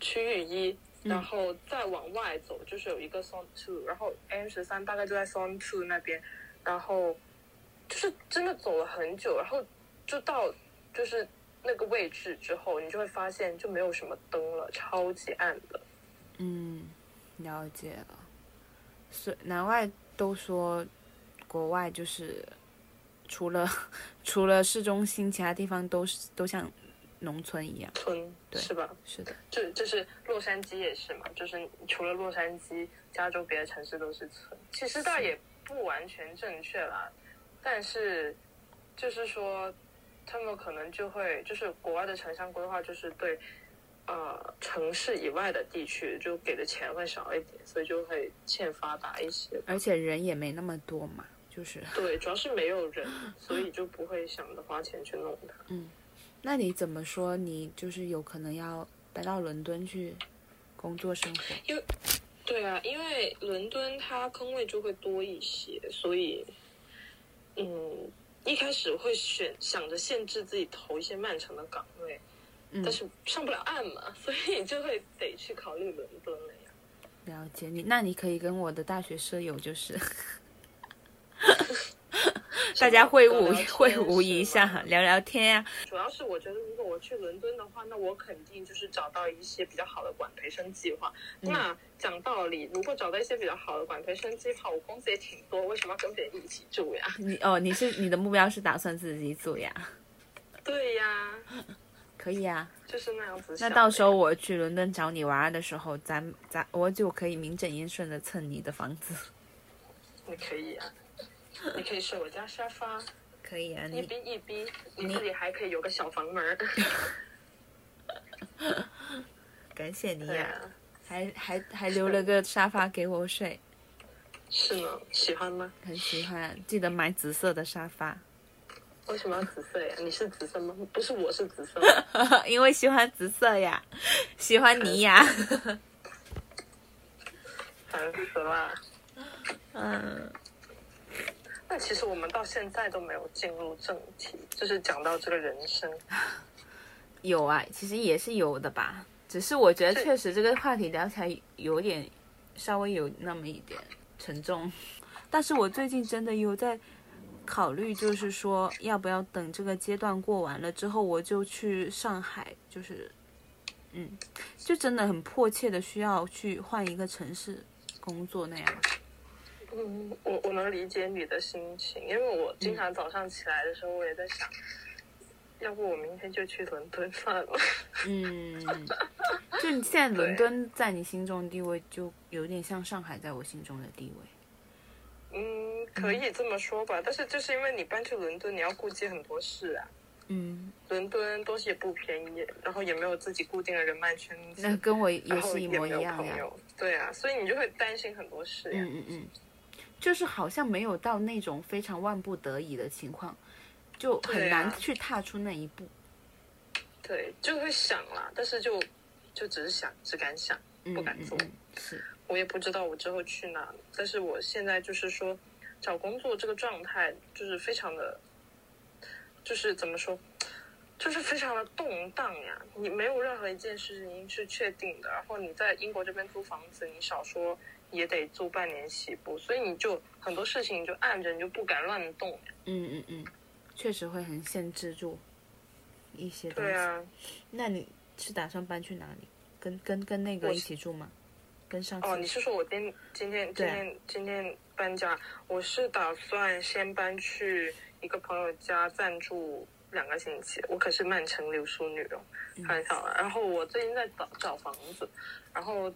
区域一。然后再往外走，就是有一个 Zone Two，然后 M 十三大概就在 Zone Two 那边，然后就是真的走了很久，然后就到就是那个位置之后，你就会发现就没有什么灯了，超级暗的。嗯，了解了。所难怪都说国外就是除了除了市中心，其他地方都是都像农村一样。村对是吧？是的，就就是洛杉矶也是嘛，就是除了洛杉矶，加州别的城市都是村。其实倒也不完全正确啦，但是就是说，他们可能就会就是国外的城乡规划，就是对呃城市以外的地区就给的钱会少一点，所以就会欠发达一些。而且人也没那么多嘛，就是。对，主要是没有人，所以就不会想着花钱去弄它。嗯那你怎么说？你就是有可能要搬到伦敦去工作生活？因为对啊，因为伦敦它坑位就会多一些，所以，嗯，一开始会选想着限制自己投一些漫长的岗位，嗯但是上不了岸嘛，所以就会得去考虑伦敦了呀。了解你，那你可以跟我的大学舍友就是大家会晤 会晤一下，聊聊天呀、主要是我觉得，如果我去伦敦的话，那我肯定就是找到一些比较好的管培生计划。嗯那讲道理，如果找到一些比较好的管培生计划，我工资也挺多，为什么要跟别人一起住呀？你哦，你是你的目标是打算自己住呀？对呀，可以啊。就是那样子那到时候我去伦敦找你玩的时候，咱咱我就可以名正言顺的蹭你的房子。你可以啊，你可以睡我家沙发，可以啊，一你逼一逼，你自己还可以有个小房门儿。感谢你对呀、啊，还还还留了个沙发给我睡，是吗，喜欢吗？很喜欢。记得买紫色的沙发。为什么要紫色呀？你是紫色吗？不是，我是紫色。因为喜欢紫色呀，喜欢你呀。烦死了。嗯，那其实我们到现在都没有进入正题，就是讲到这个人生。有啊，其实也是有的吧，只是我觉得确实这个话题聊起来有点稍微有那么一点沉重。但是我最近真的有在考虑，就是说要不要等这个阶段过完了之后，我就去上海，就是，嗯，就真的很迫切的需要去换一个城市工作那样。嗯，我我能理解你的心情，因为我经常早上起来的时候，我也在想，要不我明天就去伦敦算了。嗯，就你现在 伦敦在你心中的地位，就有点像上海在我心中的地位。嗯，可以这么说吧，但是就是因为你搬去伦敦，你要顾及很多事啊。嗯，伦敦东西也不便宜，然后也没有自己固定的人脉圈子，那跟我也是一模一样呀。对啊，所以你就会担心很多事呀。嗯嗯嗯，就是好像没有到那种非常万不得已的情况，就很难去踏出那一步。对，就会想啦，但是就就只是想，只敢想，嗯不敢做。嗯嗯，是，我也不知道我之后去哪，但是我现在就是说，找工作这个状态就是非常的，就是怎么说，就是非常的动荡呀。你没有任何一件事情是确定的，然后你在英国这边租房子，你少说也得租半年起步，所以你就很多事情你就按着，你就不敢乱动。嗯嗯嗯，确实会很限制住一些东西。对啊，那你是打算搬去哪里？跟跟跟那个一起住吗？跟上次哦，你是说我今今天今天今天搬家？我是打算先搬去一个朋友家暂住两个星期。我可是曼城留书女哦，开玩笑了。然后我最近在找找房子，然后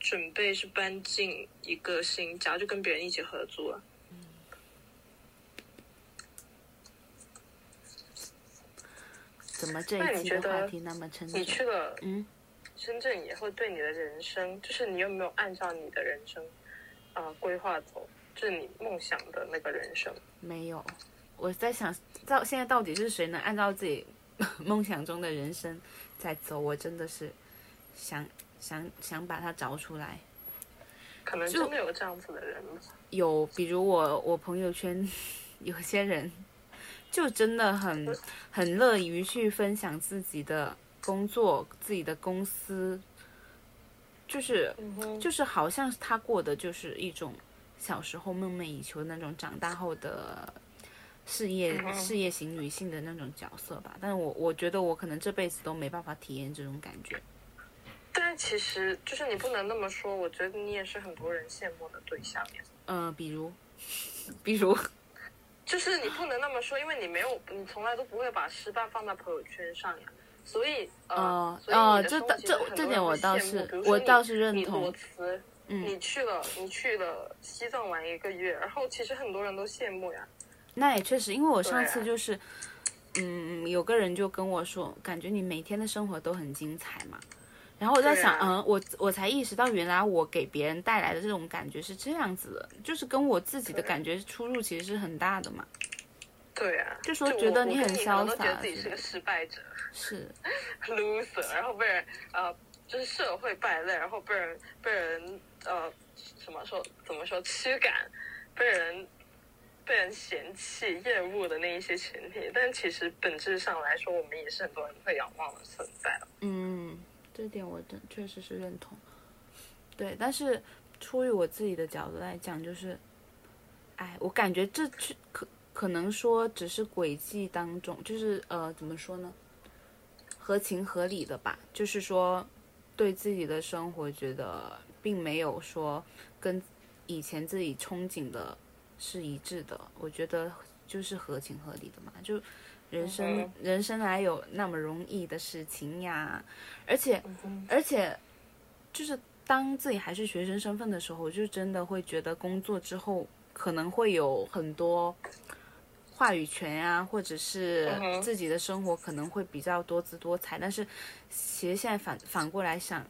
准备是搬进一个新家，就跟别人一起合租了。怎么这那一期的话题那么沉重你？去了嗯，深圳以后，对你的人生，就是你有没有按照你的人生啊、呃规划走？就是你梦想的那个人生。没有。我在想，到现在到底是谁能按照自己 梦想中的人生在走？我真的是想想想把它找出来。可能就真的有这样子的人？有，比如我我朋友圈有些人就真的很很乐于去分享自己的工作、自己的公司，就是就是好像他过的就是一种小时候梦寐以求的那种长大后的事业事业型女性的那种角色吧。但是我我觉得我可能这辈子都没办法体验这种感觉。但其实就是你不能那么说，我觉得你也是很多人羡慕的对象呀。嗯、比如，比如，就是你不能那么说，因为你没有，你从来都不会把失败放在朋友圈上呀。所以，呃，哦所以哦你这这这点我倒是我倒是认你同你去了，你去了西藏玩一个月，然后其实很多人都羡慕呀。那也确实，因为我上次就是，嗯，有个人就跟我说，感觉你每天的生活都很精彩嘛。然后我在想，啊嗯，我我才意识到，原来我给别人带来的这种感觉是这样子的，就是跟我自己的感觉出入其实是很大的嘛。对啊，就说觉得你很潇都觉得自己是个失败者。是，，loser，然后被人呃，就是社会败类，然后被人被人呃怎么说怎么说驱赶，被人被人嫌弃、厌恶的那一些群体，但其实本质上来说，我们也是很多人会仰望的存在。嗯，这点我真确实是认同。对，但是出于我自己的角度来讲，就是，哎，我感觉这去可可能说只是轨迹当中，就是呃，怎么说呢？合情合理的吧，就是说，对自己的生活觉得并没有说跟以前自己憧憬的是一致的，我觉得就是合情合理的嘛，就人生、嗯人生哪有那么容易的事情呀？而且嗯而且就是当自己还是学生身份的时候，就真的会觉得工作之后可能会有很多话语权呀、或者是自己的生活可能会比较多姿多彩。但是其实现在反反过来想，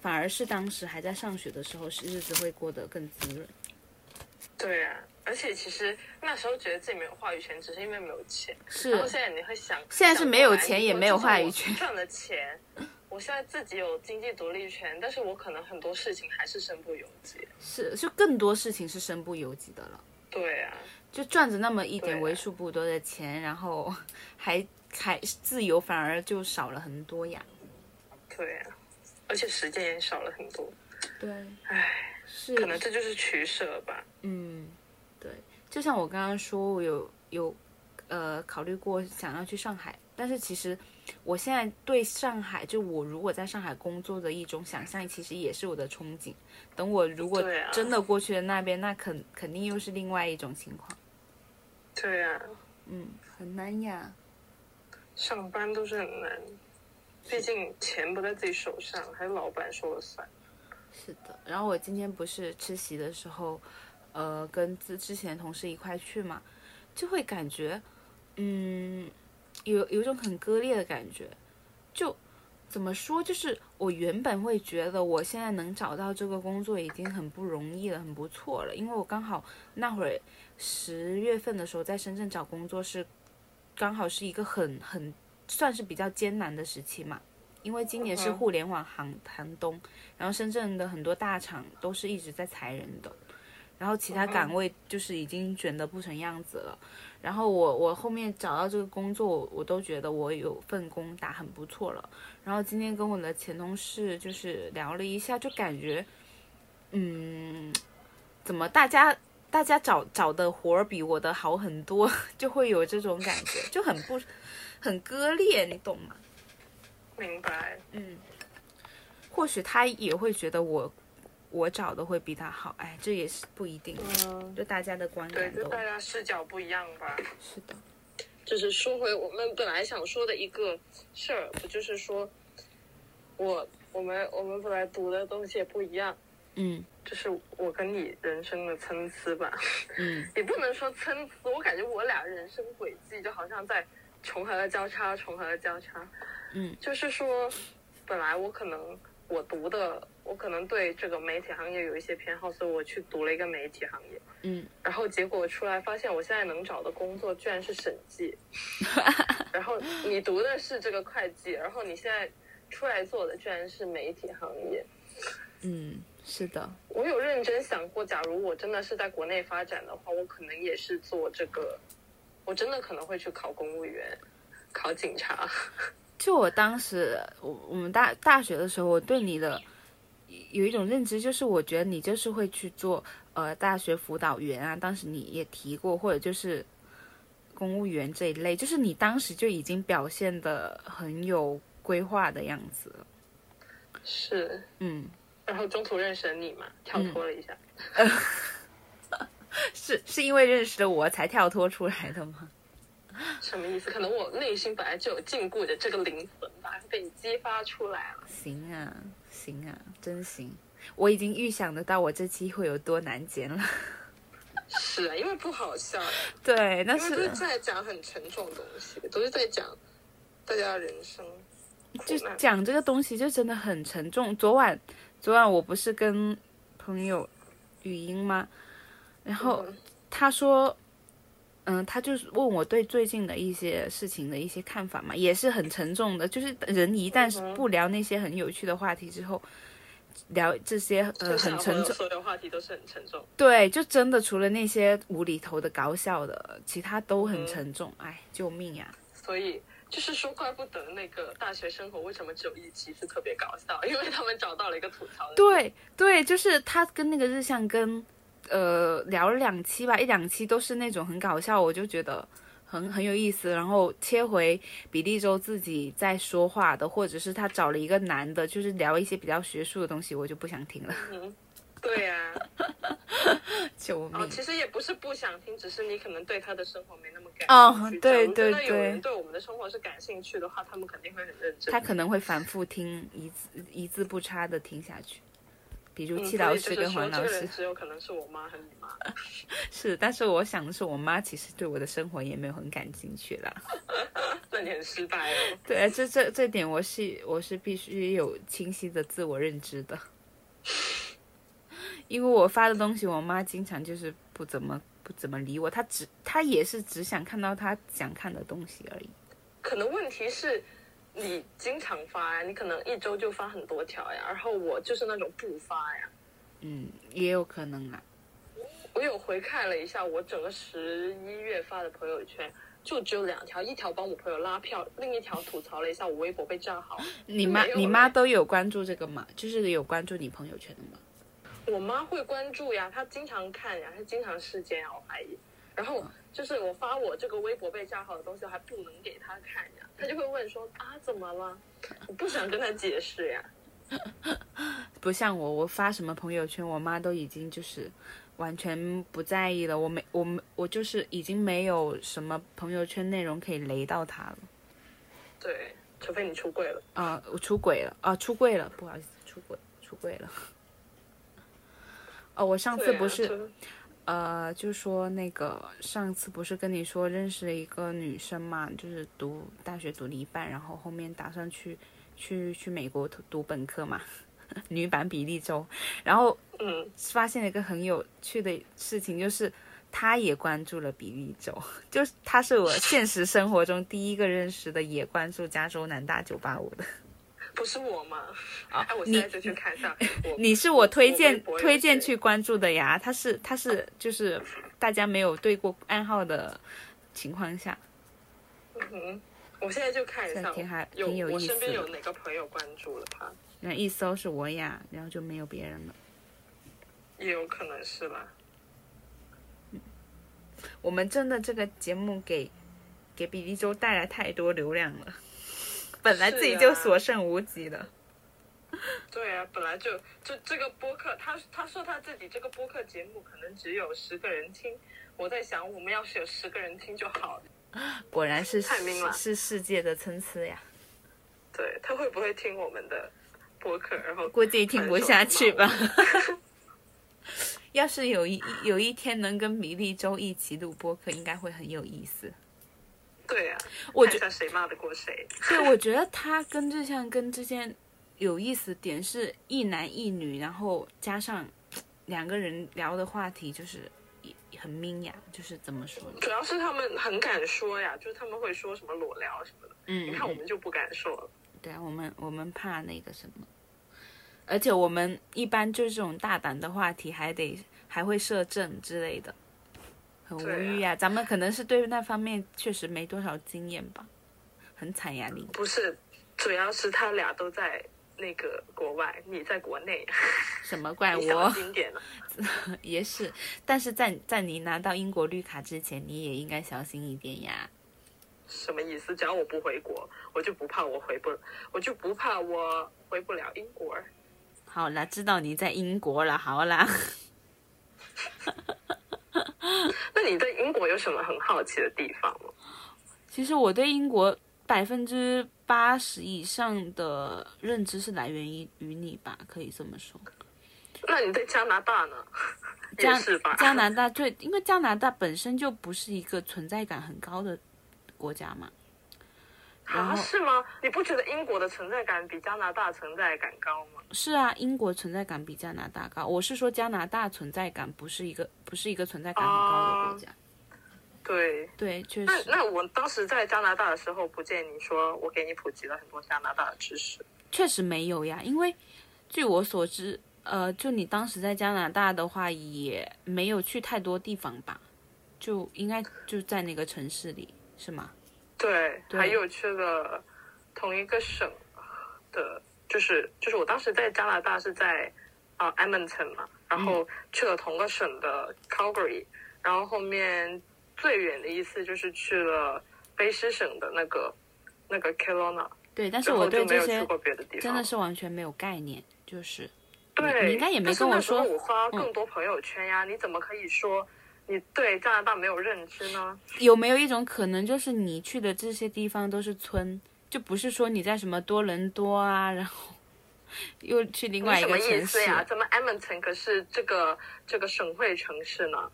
反而是当时还在上学的时候，是日子会过得更滋润。对啊，而且其实那时候觉得自己没有话语权，只是因为没有钱。是然后现在你会想，现在是没有钱也没有话语权赚了钱，我现在自己有经济独立权，但是我可能很多事情还是身不由己。是，就更多事情是身不由己的了。对啊，就赚着那么一点为数不多的钱，然后还还自由反而就少了很多呀。对啊，而且时间也少了很多。对，唉，是可能这就是取舍吧。嗯，对，就像我刚刚说，我有有呃考虑过想要去上海，但是其实我现在对上海，就我如果在上海工作的一种想象，其实也是我的憧憬。等我如果真的过去了那边，那肯肯定又是另外一种情况。对啊，嗯，很难呀。上班都是很难，毕竟钱不在自己手上，还是老板说了算。是的，然后我今天不是吃席的时候，呃，跟之之前同事一块去嘛，就会感觉，嗯，有有一种很割裂的感觉。就怎么说，就是我原本会觉得我现在能找到这个工作已经很不容易了，很不错了，因为我刚好那会儿十月份的时候在深圳找工作是，刚好是一个很很算是比较艰难的时期嘛。因为今年是嗯互联网寒寒冬，然后深圳的很多大厂都是一直在裁人的，然后其他岗位就是已经卷得不成样子了。然后我我后面找到这个工作，我我都觉得我有份工打很不错了。然后今天跟我的前同事就是聊了一下，就感觉，嗯，怎么大家大家找找的活儿比我的好很多，就会有这种感觉，就很不很割裂，你懂吗？明白，嗯，或许他也会觉得我我找的会比他好，哎，这也是不一定，嗯，就大家的观对，感对就大家视角不一样吧。是的，就是说回我们本来想说的一个事儿，不就是说，我我们我们本来读的东西也不一样，嗯就是我跟你人生的参差吧，嗯 也不能说参差，我感觉我俩人生轨迹就好像在重合的交叉，重合的交叉。嗯就是说，本来我可能我读的，我可能对这个媒体行业有一些偏好，所以我去读了一个媒体行业。嗯然后结果出来发现，我现在能找的工作居然是审计。然后你读的是这个会计，然后你现在出来做的居然是媒体行业。嗯，是的，我有认真想过，假如我真的是在国内发展的话，我可能也是做这个，我真的可能会去考公务员，考警察。就我当时我我们大大学的时候，我对你的有一种认知，就是我觉得你就是会去做呃大学辅导员啊，当时你也提过，或者就是公务员这一类，就是你当时就已经表现的很有规划的样子了，是，嗯。然后中途认识了你嘛，跳脱了一下。是是因为认识了我才跳脱出来的吗？什么意思？可能我内心本来就有禁锢的这个灵魂吧，被你激发出来了。行啊，行啊，真行！我已经预想得到我这期会有多难剪了。是啊，因为不好笑，对，但是是在讲很沉重的东西，都是在讲大家的人生就。讲这个东西就真的很沉重。昨晚，昨晚我不是跟朋友语音吗？然后嗯他说，嗯，他就是问我对最近的一些事情的一些看法嘛，也是很沉重的。就是人一旦是不聊那些很有趣的话题之后，聊这些呃很沉重，所有话题都是很沉重。对，就真的除了那些无厘头的搞笑的，其他都很嗯沉重。哎，救命呀！所以就是说，怪不得那个大学生活为什么只有一期是特别搞笑，因为他们找到了一个吐槽的。对对，就是他跟那个日向跟呃聊了两期吧，一两期都是那种很搞笑，我就觉得很很有意思。然后切回比利州自己在说话的，或者是他找了一个男的，就是聊一些比较学术的东西，我就不想听了。嗯，对呀、救命！哦，其实也不是不想听，只是你可能对他的生活没那么感哦兴趣。对对有人对对我们的生活是感兴趣的话，他们肯定会很认真。他可能会反复听，一字一字不差的听下去。比如嗯，戚老师跟黄老师只有可能是我妈和你妈。是，但是我想的是，我妈其实对我的生活也没有很感兴趣啦。那你很失败哦。对，这这这点我是我是必须有清晰的自我认知的，因为我发的东西，我妈经常就是不怎么不怎么理我，她只她也是只想看到她想看的东西而已。可能问题是，你经常发呀，你可能一周就发很多条呀，然后我就是那种不发呀。嗯，也有可能啊。我有回看了一下我整个十一月发的朋友圈，就只有两条，一条帮我朋友拉票，另一条吐槽了一下我微博被炸号。你妈你妈都有关注这个吗？就是有关注你朋友圈的吗？我妈会关注呀，她经常看呀，她经常事件呀，我怀疑。然后就是我发我这个微博被炸号的东西，我还不能给她看呀，她就会问说啊怎么了？我不想跟他解释呀。不像我，我发什么朋友圈，我妈都已经就是完全不在意了。我没我没我就是已经没有什么朋友圈内容可以雷到她了。对，除非你出轨了。啊、我出轨了啊、出轨了，不好意思，出轨出轨了。哦，我上次不是、就呃，就说那个上次不是跟你说认识了一个女生嘛，就是读大学读了一半，然后后面打算去去去美国读读本科嘛，女版比利州，然后嗯，发现了一个很有趣的事情，就是她也关注了比利州，就是她是我现实生活中第一个认识的也关注加州南大九八五的。不是我吗？啊哎，我你现在就去看一下。你是我推荐推荐去关注的呀，他是他是就是大家没有对过暗号的情况下，嗯哼，我现在就看一下挺还挺有意我身边思有哪个朋友关注了他，然后一搜是我呀，然后就没有别人了。也有可能是吧。我们真的这个节目给给比利州带来太多流量了，本来自己就啊所剩无几了。对啊，本来就就这个播客，他他说他自己这个播客节目可能只有十个人听，我在想我们要是有十个人听就好了。果然是太明了是世界的参差呀，对他会不会听我们的播客？然后估计听不下去吧。要是有一有一天能跟米粒周一起录播客，应该会很有意思。对啊，我觉得谁骂得过谁。对，我觉得他跟志向跟之间有意思点是一男一女，然后加上两个人聊的话题就是很明呀，就是怎么说呢？主要是他们很敢说呀，就是他们会说什么裸聊什么的。嗯，你看我嗯们就不敢说了。对啊，我们我们怕那个什么，而且我们一般就是这种大胆的话题，还得还会摄政之类的，很无语呀、咱们可能是对那方面确实没多少经验吧，很惨呀你。不是，主要是他俩都在那个国外，你在国内，什么怪我经典了。也是，但是在在你拿到英国绿卡之前，你也应该小心一点呀。什么意思？只要我不回国，我就不怕我回不，我就不怕我回不了英国。好啦，知道你在英国了，好啦。那你对英国有什么很好奇的地方吗？其实我对英国百分之八十以上的认知是来源于于你吧，可以这么说。那你对加拿大呢？加吧？加拿大对，因为加拿大本身就不是一个存在感很高的国家嘛。然啊，是吗？你不觉得英国的存在感比加拿大存在感高吗？是啊，英国存在感比加拿大高。我是说加拿大存在感不是一个不是一个存在感很高的国家。对，对，确实。那那我当时在加拿大的时候，不见你说我给你普及了很多加拿大的知识。确实没有呀，因为据我所知，呃，就你当时在加拿大的话，也没有去太多地方吧？就应该就在那个城市里，是吗？对，对。还有去了同一个省的，就是就是我当时在加拿大是在啊、呃 Edmonton 嘛，然后去了同个省的 Calgary，然后后面最远的一次就是去了卑诗省的那个那个 Kelowna，对，但是我对这些就没有去过别的地方，真的是完全没有概念，就是。对，你应该也没跟我说我发更多朋友圈呀，你怎么可以说你对加拿大没有认知呢？有没有一种可能，就是你去的这些地方都是村，就不是说你在什么多伦多啊，然后 又去另外一你什么意个城市，思呀？咱们 Edmonton 可是这个这个省会城市呢。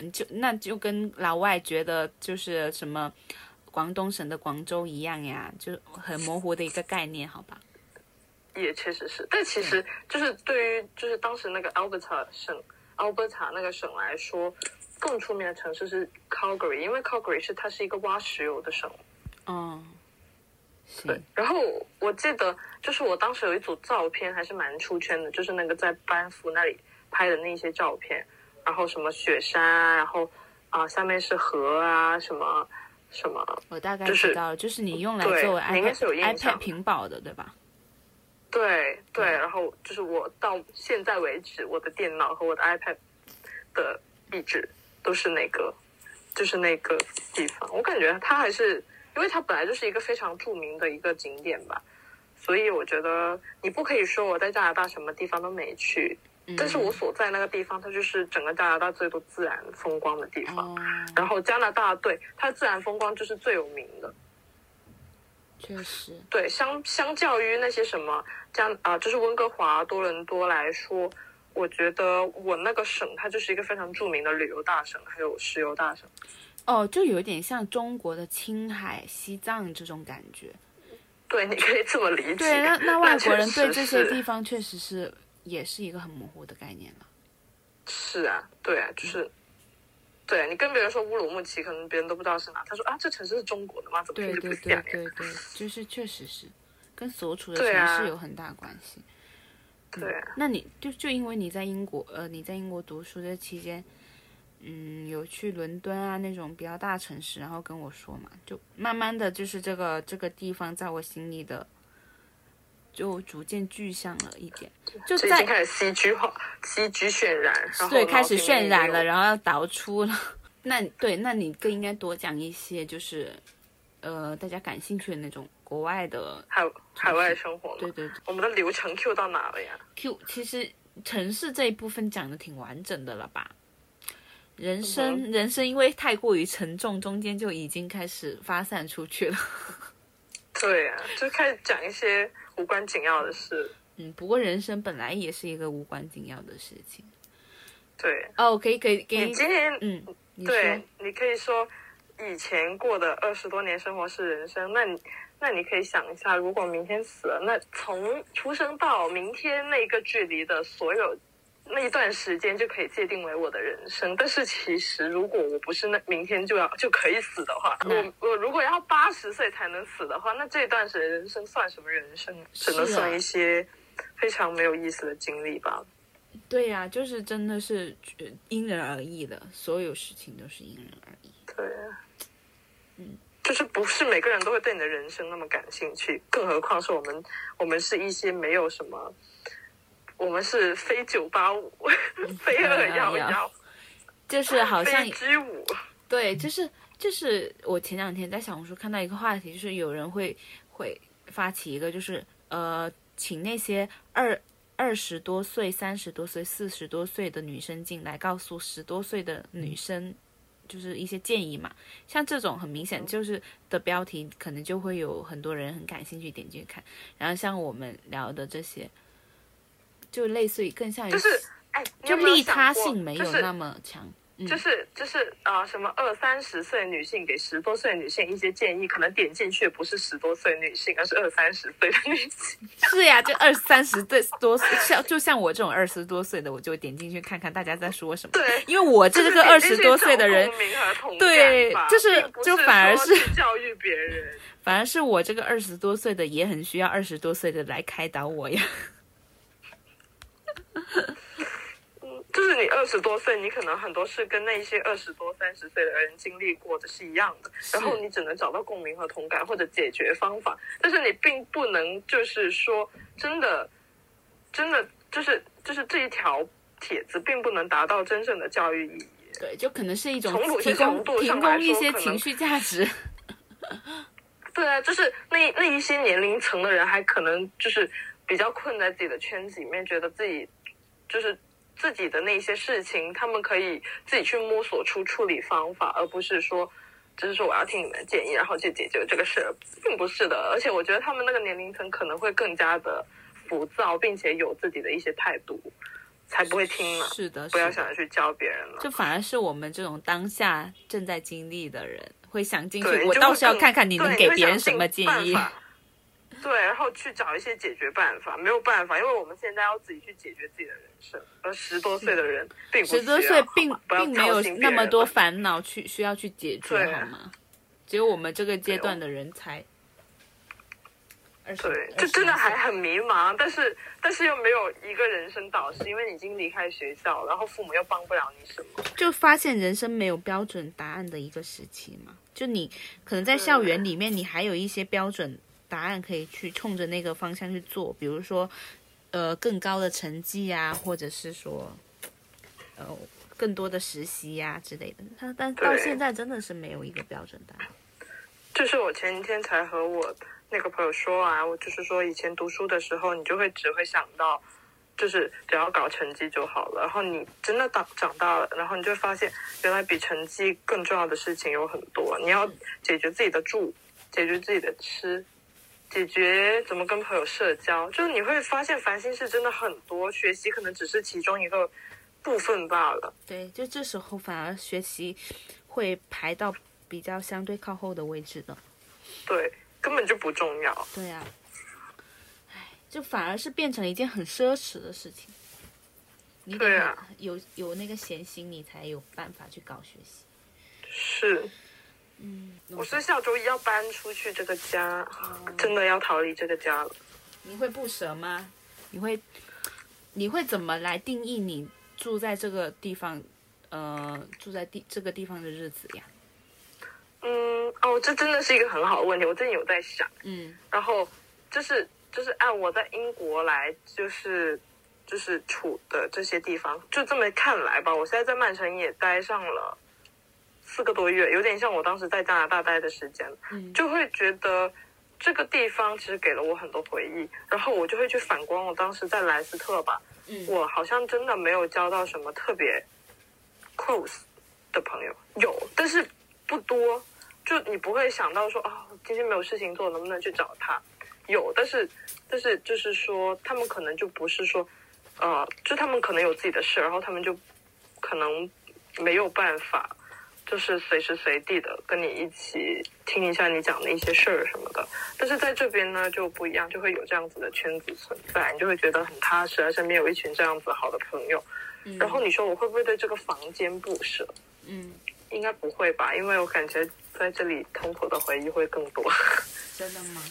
你就那就跟老外觉得就是什么广东省的广州一样呀，就很模糊的一个概念，好吧？也确实是，但其实就是对于就是当时那个 Alberta 省 Alberta 那个省来说，更出名的城市是 Calgary，因为 Calgary 是它是一个挖石油的省。嗯，对行，，然后我记得就是我当时有一组照片还是蛮出圈的，就是那个在班夫那里拍的那些照片，然后什么雪山啊，然后啊、下面是河啊，什么什么，我大概知道了，就是你用来对作为你应该是有印 iPad iPad 屏保的，对吧？对对，然后就是我到现在为止，我的电脑和我的 iPad 的壁纸都是那个，就是那个地方。我感觉它还是，因为它本来就是一个非常著名的一个景点吧，所以我觉得你不可以说我在加拿大什么地方都没去，嗯。但是我所在那个地方，它就是整个加拿大最多自然风光的地方。哦，然后加拿大对它自然风光就是最有名的，确实，对，相相较于那些什么加啊、就是温哥华、多伦多来说，我觉得我那个省它就是一个非常著名的旅游大省，还有石油大省。哦，就有点像中国的青海、西藏这种感觉。对，你可以这么理解。对，那那外国人对这些地方确实是也是一个很模糊的概念了。是啊，对啊，就是。对你跟别人说乌鲁木齐，可能别人都不知道是哪。他说啊，这城市是中国的吗？怎么听着对对对不像呀？对对，就是确实是跟所处的城市有很大关系。对啊，那你就就因为你在英国，呃，你在英国读书这期间，嗯，有去伦敦啊那种比较大城市，然后跟我说嘛，就慢慢的就是这个这个地方在我心里的，就逐渐具象了一点，就在开始戏剧化、戏剧渲染，然后对开始渲染了，然后要导出了。那对，那你更应该多讲一些，就是呃大家感兴趣的那种国外的，海海外生活嘛。对对对。我们的流程 Q 到哪了呀？Q 其实城市这一部分讲的挺完整的了吧？人生、嗯人生因为太过于沉重，中间就已经开始发散出去了。对啊，就开始讲一些无关紧要的事。嗯，不过人生本来也是一个无关紧要的事情。对，哦，可以给给你今天嗯，对，你可以说以前过的二十多年生活是人生，那你那你可以想一下，如果明天死了，那从出生到明天那个距离的所有那一段时间就可以界定为我的人生。但是其实如果我不是那明天就要就可以死的话，嗯我我如果要八十岁才能死的话，那这段时人生算什么人生？只能算一些非常没有意思的经历吧。对呀、就是真的是呃因人而异的，所有事情都是因人而异。对，嗯，就是不是每个人都会对你的人生那么感兴趣，更何况是我们，我们是一些没有什么，我们是非九八五，非二幺幺，就是好像非 G 五，对，就是就是我前两天在小红书看到一个话题，就是有人会会发起一个，就是呃，请那些二二十多岁、三十多岁、四十多岁的女生进来，告诉十多岁的女生。就是一些建议嘛，像这种很明显就是的标题，可能就会有很多人很感兴趣点进去看。然后像我们聊的这些，就类似于更像于就利他性没有那么强。嗯就是就是啊、什么二三十岁女性给十多岁女性一些建议，可能点进去不是十多岁女性，而是二三十岁的女性。是呀，就二三十岁多岁，像就像我这种二十多岁的，我就点进去看看大家在说什么。对，因为我这个二十多岁的人对就是就反而是教育别人。反而是我这个二十多岁的也很需要二十多岁的来开导我呀。就是你二十多岁，你可能很多事跟那些二十多、三十岁的人经历过的是一样的，然后你只能找到共鸣和同感或者解决方法，但是你并不能就是说真的，真的就是就是这一条帖子并不能达到真正的教育意义。对，就可能是一种从某些提供程度提供一些情绪价值。对啊，就是那那一些年龄层的人，还可能就是比较困在自己的圈子里面，觉得自己就是自己的那些事情，他们可以自己去摸索出处理方法，而不是说，只是说我要听你们的建议，然后去解决这个事儿，并不是的。而且我觉得他们那个年龄层可能会更加的浮躁，并且有自己的一些态度，才不会听了。是的，不要想着去教别人了。就反而是我们这种当下正在经历的人，会想进去，。我倒是要看看你能给别人什么建议。对，然后去找一些解决办法，没有办法，因为我们现在要自己去解决自己的人生，而十多岁的人并不十多岁并并没有那么多烦恼去需要去解决，好吗？只有我们这个阶段的人才。对，就真的还很迷茫，但是但是又没有一个人生导师，因为你已经离开学校，然后父母又帮不了你什么。就发现人生没有标准答案的一个时期嘛。就你可能在校园里面，你还有一些标准答案可以去冲着那个方向去做，比如说，呃，更高的成绩啊，或者是说，呃，更多的实习呀、之类的。他但到现在真的是没有一个标准答案。就是我前几天才和我那个朋友说啊，我就是说以前读书的时候，你就会只会想到，就是只要搞成绩就好了。然后你真的长长大了，然后你就会发现，原来比成绩更重要的事情有很多。你要解决自己的住，解决自己的吃，解决怎么跟朋友社交，就是你会发现烦心事真的很多，学习可能只是其中一个部分罢了。对，就这时候反而学习会排到比较相对靠后的位置的。对，根本就不重要。对呀、唉，就反而是变成了一件很奢侈的事情。你得很对啊有有那个闲心，你才有办法去搞学习。是，嗯，我是下周一要搬出去这个家，哦真的要逃离这个家了。你会不舍吗？你会你会怎么来定义你住在这个地方，呃，住在地这个地方的日子呀？嗯，哦，这真的是一个很好的问题，我最近有在想。嗯然后就是就是按我在英国来，就是就是处的这些地方，就这么看来吧，我现在在曼城也待上了四个多月，有点像我当时在加拿大待的时间，嗯就会觉得这个地方其实给了我很多回忆，然后我就会去反观我当时在莱斯特吧，嗯我好像真的没有交到什么特别 close 的朋友，有，但是不多。就你不会想到说，哦，今天没有事情做，能不能去找他？有，但是但是就是说，他们可能就不是说，呃，就他们可能有自己的事，然后他们就可能没有办法，就是随时随地的跟你一起听一下你讲的一些事儿什么的。但是在这边呢就不一样，就会有这样子的圈子存在，你就会觉得很踏实，而身边有一群这样子好的朋友。嗯然后你说我会不会对这个房间不舍？嗯，应该不会吧，因为我感觉在这里痛苦的回忆会更多。真的吗？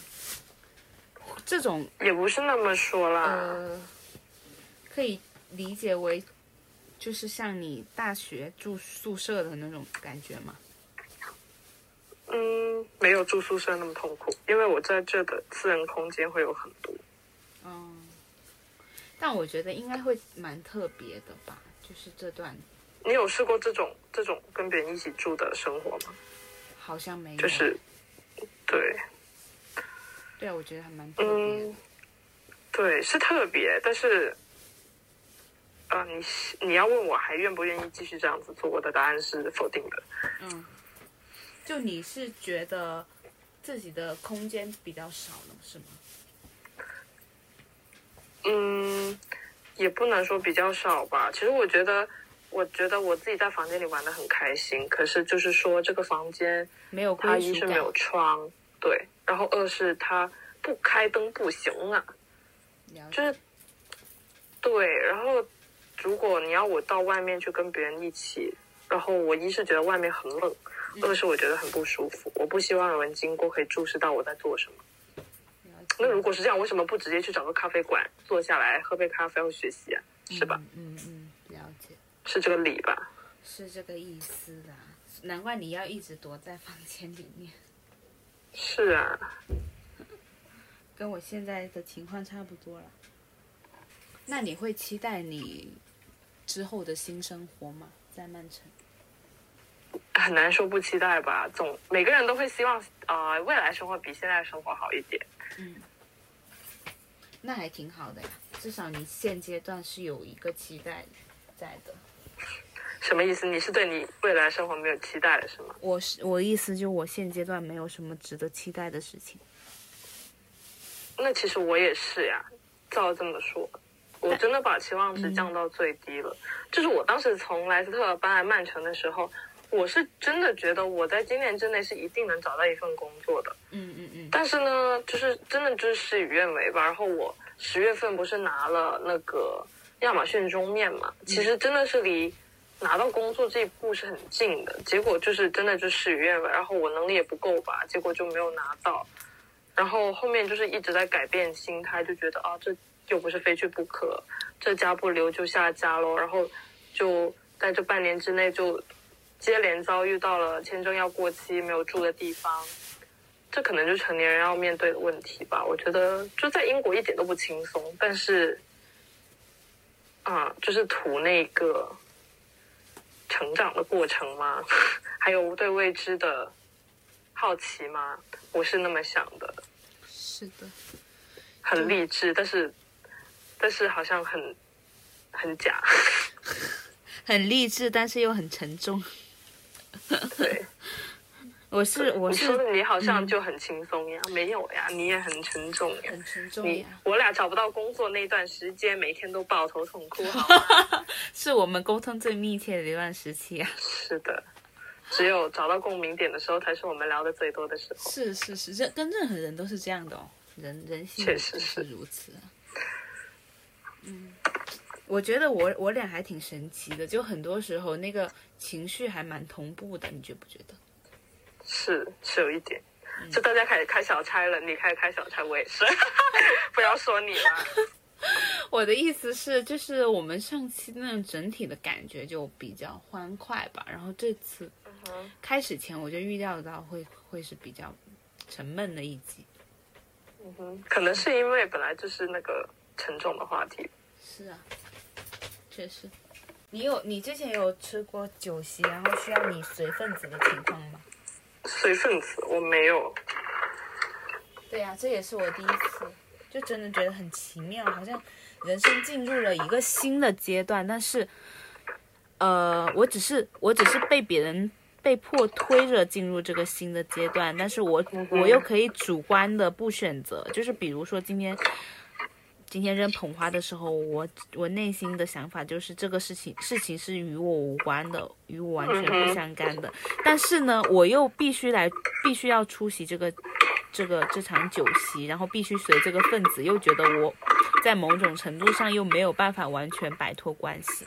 这种也不是那么说啦，呃，可以理解为就是像你大学住宿舍的那种感觉吗？嗯，没有住宿舍那么痛苦，因为我在这的私人空间会有很多。嗯，但我觉得应该会蛮特别的吧，就是这段你有试过这种这种跟别人一起住的生活吗？好像没有，就是，对，对啊，我觉得还蛮特别的。嗯，对，是特别，但是，呃，你你要问我还愿不愿意继续这样子做，我的答案是否定的。嗯，就你是觉得自己的空间比较少了，是吗？嗯，也不能说比较少吧。其实我觉得，我觉得我自己在房间里玩的很开心。可是就是说，这个房间没有它一是没有窗，对，然后二是它不开灯不行啊，就是对。然后如果你要我到外面去跟别人一起，然后我一是觉得外面很冷，二是我觉得很不舒服。我不希望有人经过可以注视到我在做什么。那如果是这样，为什么不直接去找个咖啡馆坐下来喝杯咖啡或学习啊？是吧？？嗯嗯嗯，了解，是这个理吧？是这个意思啦。难怪你要一直躲在房间里面，是啊，跟我现在的情况差不多了。那你会期待你之后的新生活吗？在曼城？很难说不期待吧。总每个人都会希望，呃，未来生活比现在生活好一点。嗯，那还挺好的呀，至少你现阶段是有一个期待在的。什么意思？你是对你未来生活没有期待了是吗？我是我意思就我现阶段没有什么值得期待的事情。那其实我也是呀。照这么说，我真的把期望值降到最低了。就是我当时从莱斯特搬来曼城的时候，我是真的觉得我在今年之内是一定能找到一份工作的。嗯嗯嗯，但是呢，就是真的就是事与愿违吧。然后我十月份不是拿了那个亚马逊中面嘛，其实真的是离拿到工作这一步是很近的。结果就是真的就事与愿违，然后我能力也不够吧，结果就没有拿到。然后后面就是一直在改变心态，就觉得啊，这又不是非去不可，这家不留就下家喽。然后就在这半年之内就接连遭遇到了签证要过期、没有住的地方。这可能就是成年人要面对的问题吧。我觉得就在英国一点都不轻松，但是，啊，就是图那个成长的过程嘛，还有对未知的好奇嘛，我是那么想的。是的，很励志，但是但是好像很很假。很励志，但是又很沉重。对。我是我是，你好像就很轻松呀，没有呀，你也很沉重呀，很沉重呀。我俩找不到工作那段时间，每天都抱头痛哭？是我们沟通最密切的一段时期啊。是的，只有找到共鸣点的时候，才是我们聊的最多的时候。是是是，这跟任何人都是这样的哦，人人性确实是如此。嗯，我觉得我我俩还挺神奇的，就很多时候那个情绪还蛮同步的，你觉不觉得？是是有一点，就大家开始开小差了，你开始开小差，我也是，不要说你了。我的意思是，就是我们上期那种整体的感觉就比较欢快吧，然后这次开始前我就预料到会会是比较沉闷的一集。嗯哼，可能是因为本来就是那个沉重的话题。是啊，确实。你有你之前有吃过酒席，然后需要你随份子的情况吗？随份子，我没有。对呀，这也是我第一次，就真的觉得很奇妙，好像人生进入了一个新的阶段。但是，呃，我只是我只是被别人被迫推着进入这个新的阶段，但是我我又可以主观的不选择，就是比如说今天。今天扔捧花的时候，我我内心的想法就是这个事情事情是与我无关的，与我完全不相干的。但是呢，我又必须来，必须要出席这个这个这场酒席，然后必须随这个份子，又觉得我在某种程度上又没有办法完全摆脱关系。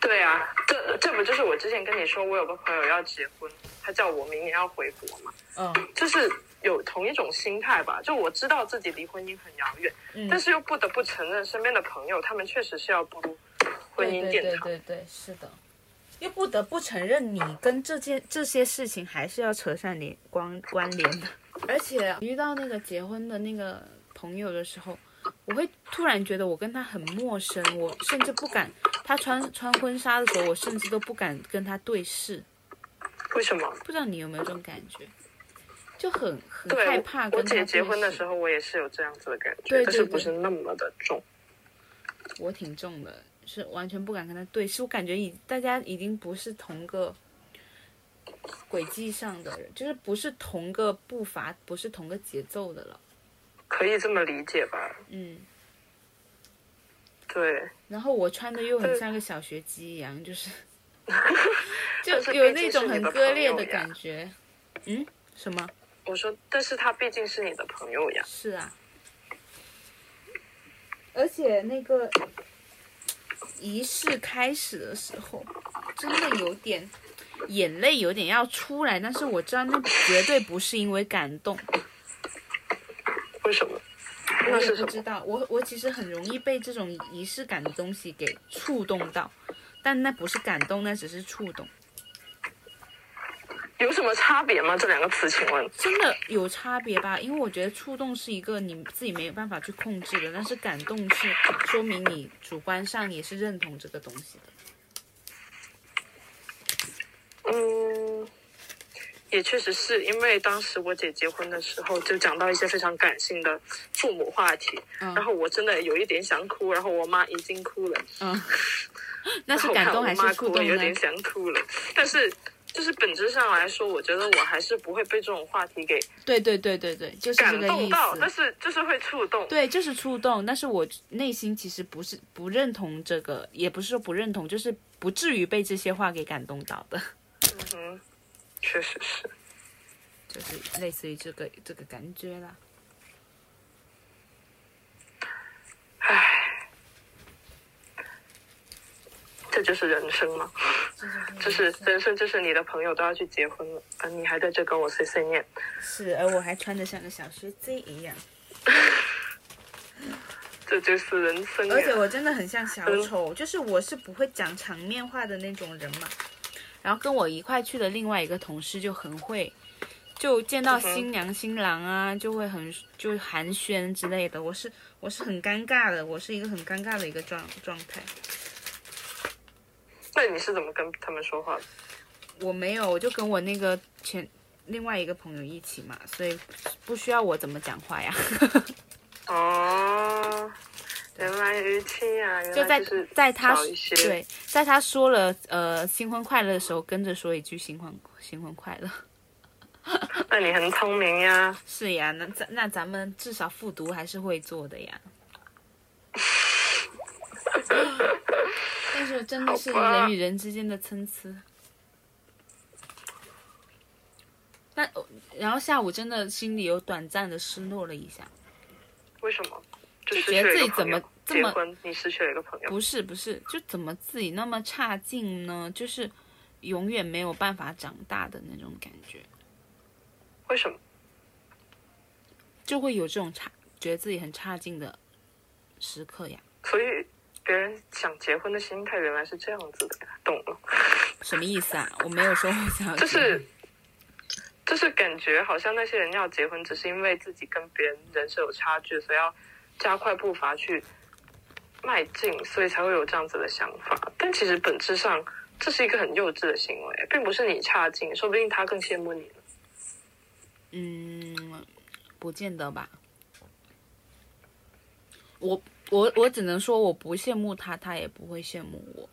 对啊，这这不就是我之前跟你说，我有个朋友要结婚，他叫我明年要回国嘛？嗯，就是。有同一种心态吧，就我知道自己离婚姻很遥远，但是又不得不承认身边的朋友他们确实是要步入婚姻殿堂。对对对，是的，又不得不承认你跟这件这些事情还是要扯上连关关联的。而且遇到那个结婚的那个朋友的时候，我会突然觉得我跟他很陌生，我甚至不敢他穿穿婚纱的时候，我甚至都不敢跟他对视。为什么？不知道你有没有这种感觉？就很很害怕。我姐结婚的时候，我也是有这样子的感觉，但是不是那么的重。我挺重的，是完全不敢跟他对视。我感觉已大家已经不是同个轨迹上的人，就是不是同个步伐，不是同个节奏的了。可以这么理解吧？嗯，对。然后我穿的又很像个小学鸡一样，就是 就有那种很割裂的感觉。嗯，什么？我说，但是他毕竟是你的朋友呀。是啊，而且那个仪式开始的时候，真的有点眼泪有点要出来，但是我知道那绝对不是因为感动。为什么？我也不知道。我我其实很容易被这种仪式感的东西给触动到，但那不是感动，那只是触动。有什么差别吗？这两个词，请问真的有差别吧？因为我觉得触动是一个你自己没有办法去控制的，但是感动是说明你主观上也是认同这个东西的。嗯，也确实是因为当时我姐结婚的时候，就讲到一些非常感性的父母话题，然后我真的有一点想哭，然后我妈已经哭了。嗯，那是感动还是触动有点想哭了，但是。就是本质上来说，我觉得我还是不会被这种话题给对对对对对，就是感动到，但是就是会触动，对，就是触动。但是我内心其实不是不认同这个，也不是说不认同，就是不至于被这些话给感动到的。嗯哼，确实是。就是类似于这个这个感觉啦。唉，这就是人生吗？就是人生，就是你的朋友都要去结婚了，啊，你还在这跟我碎碎念。是，而我还穿的像个小学鸡一样。这就是人生。而且我真的很像小丑，就是我是不会讲场面话的那种人嘛。然后跟我一块去的另外一个同事就很会，就见到新娘新郎啊，就会很就寒暄之类的。我是我是很尴尬的，我是一个很尴尬的一个状状态。那你是怎么跟他们说话的？我没有，我就跟我那个前另外一个朋友一起嘛，所以不需要我怎么讲话呀。哦，原来如此呀！就在在他对，在他说了呃新婚快乐的时候，跟着说一句新婚新婚快乐。那你很聪明呀。是呀，那咱那咱们至少复读还是会做的呀。但是真的是人与人之间的参差。但然后下午真的心里有短暂的失落了一下，为什么？就觉得自己怎么这么？你失去了一个朋友。不是不是，就怎么自己那么差劲呢？就是永远没有办法长大的那种感觉，为什么？就会有这种差，觉得自己很差劲的时刻呀。所以别人想结婚的心态原来是这样子的，懂了。什么意思啊？我没有说我想就是就是感觉好像那些人要结婚，只是因为自己跟别人人生有差距，所以要加快步伐去迈进，所以才会有这样子的想法。但其实本质上，这是一个很幼稚的行为，并不是你差劲，说不定他更羡慕你呢。嗯，不见得吧。我我我只能说我不羡慕他，他也不会羡慕我。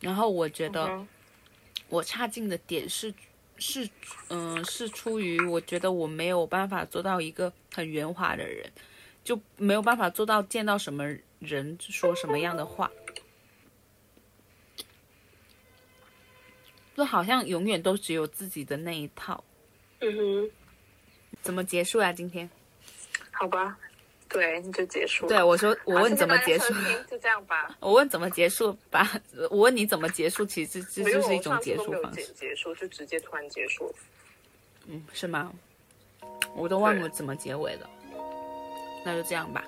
然后我觉得嗯我差劲的点是是嗯、是出于我觉得我没有办法做到一个很圆滑的人，就没有办法做到见到什么人说什么样的话，就好像永远都只有自己的那一套。嗯哼，怎么结束啊？今天？好吧，对，你就结束。对，我说我问怎么结束就这样吧。我问怎么结束吧，我问你怎么结束，其实这就是一种结束方式，结束，就直接突然结束。嗯，是吗？我都忘了怎么结尾了，那就这样吧。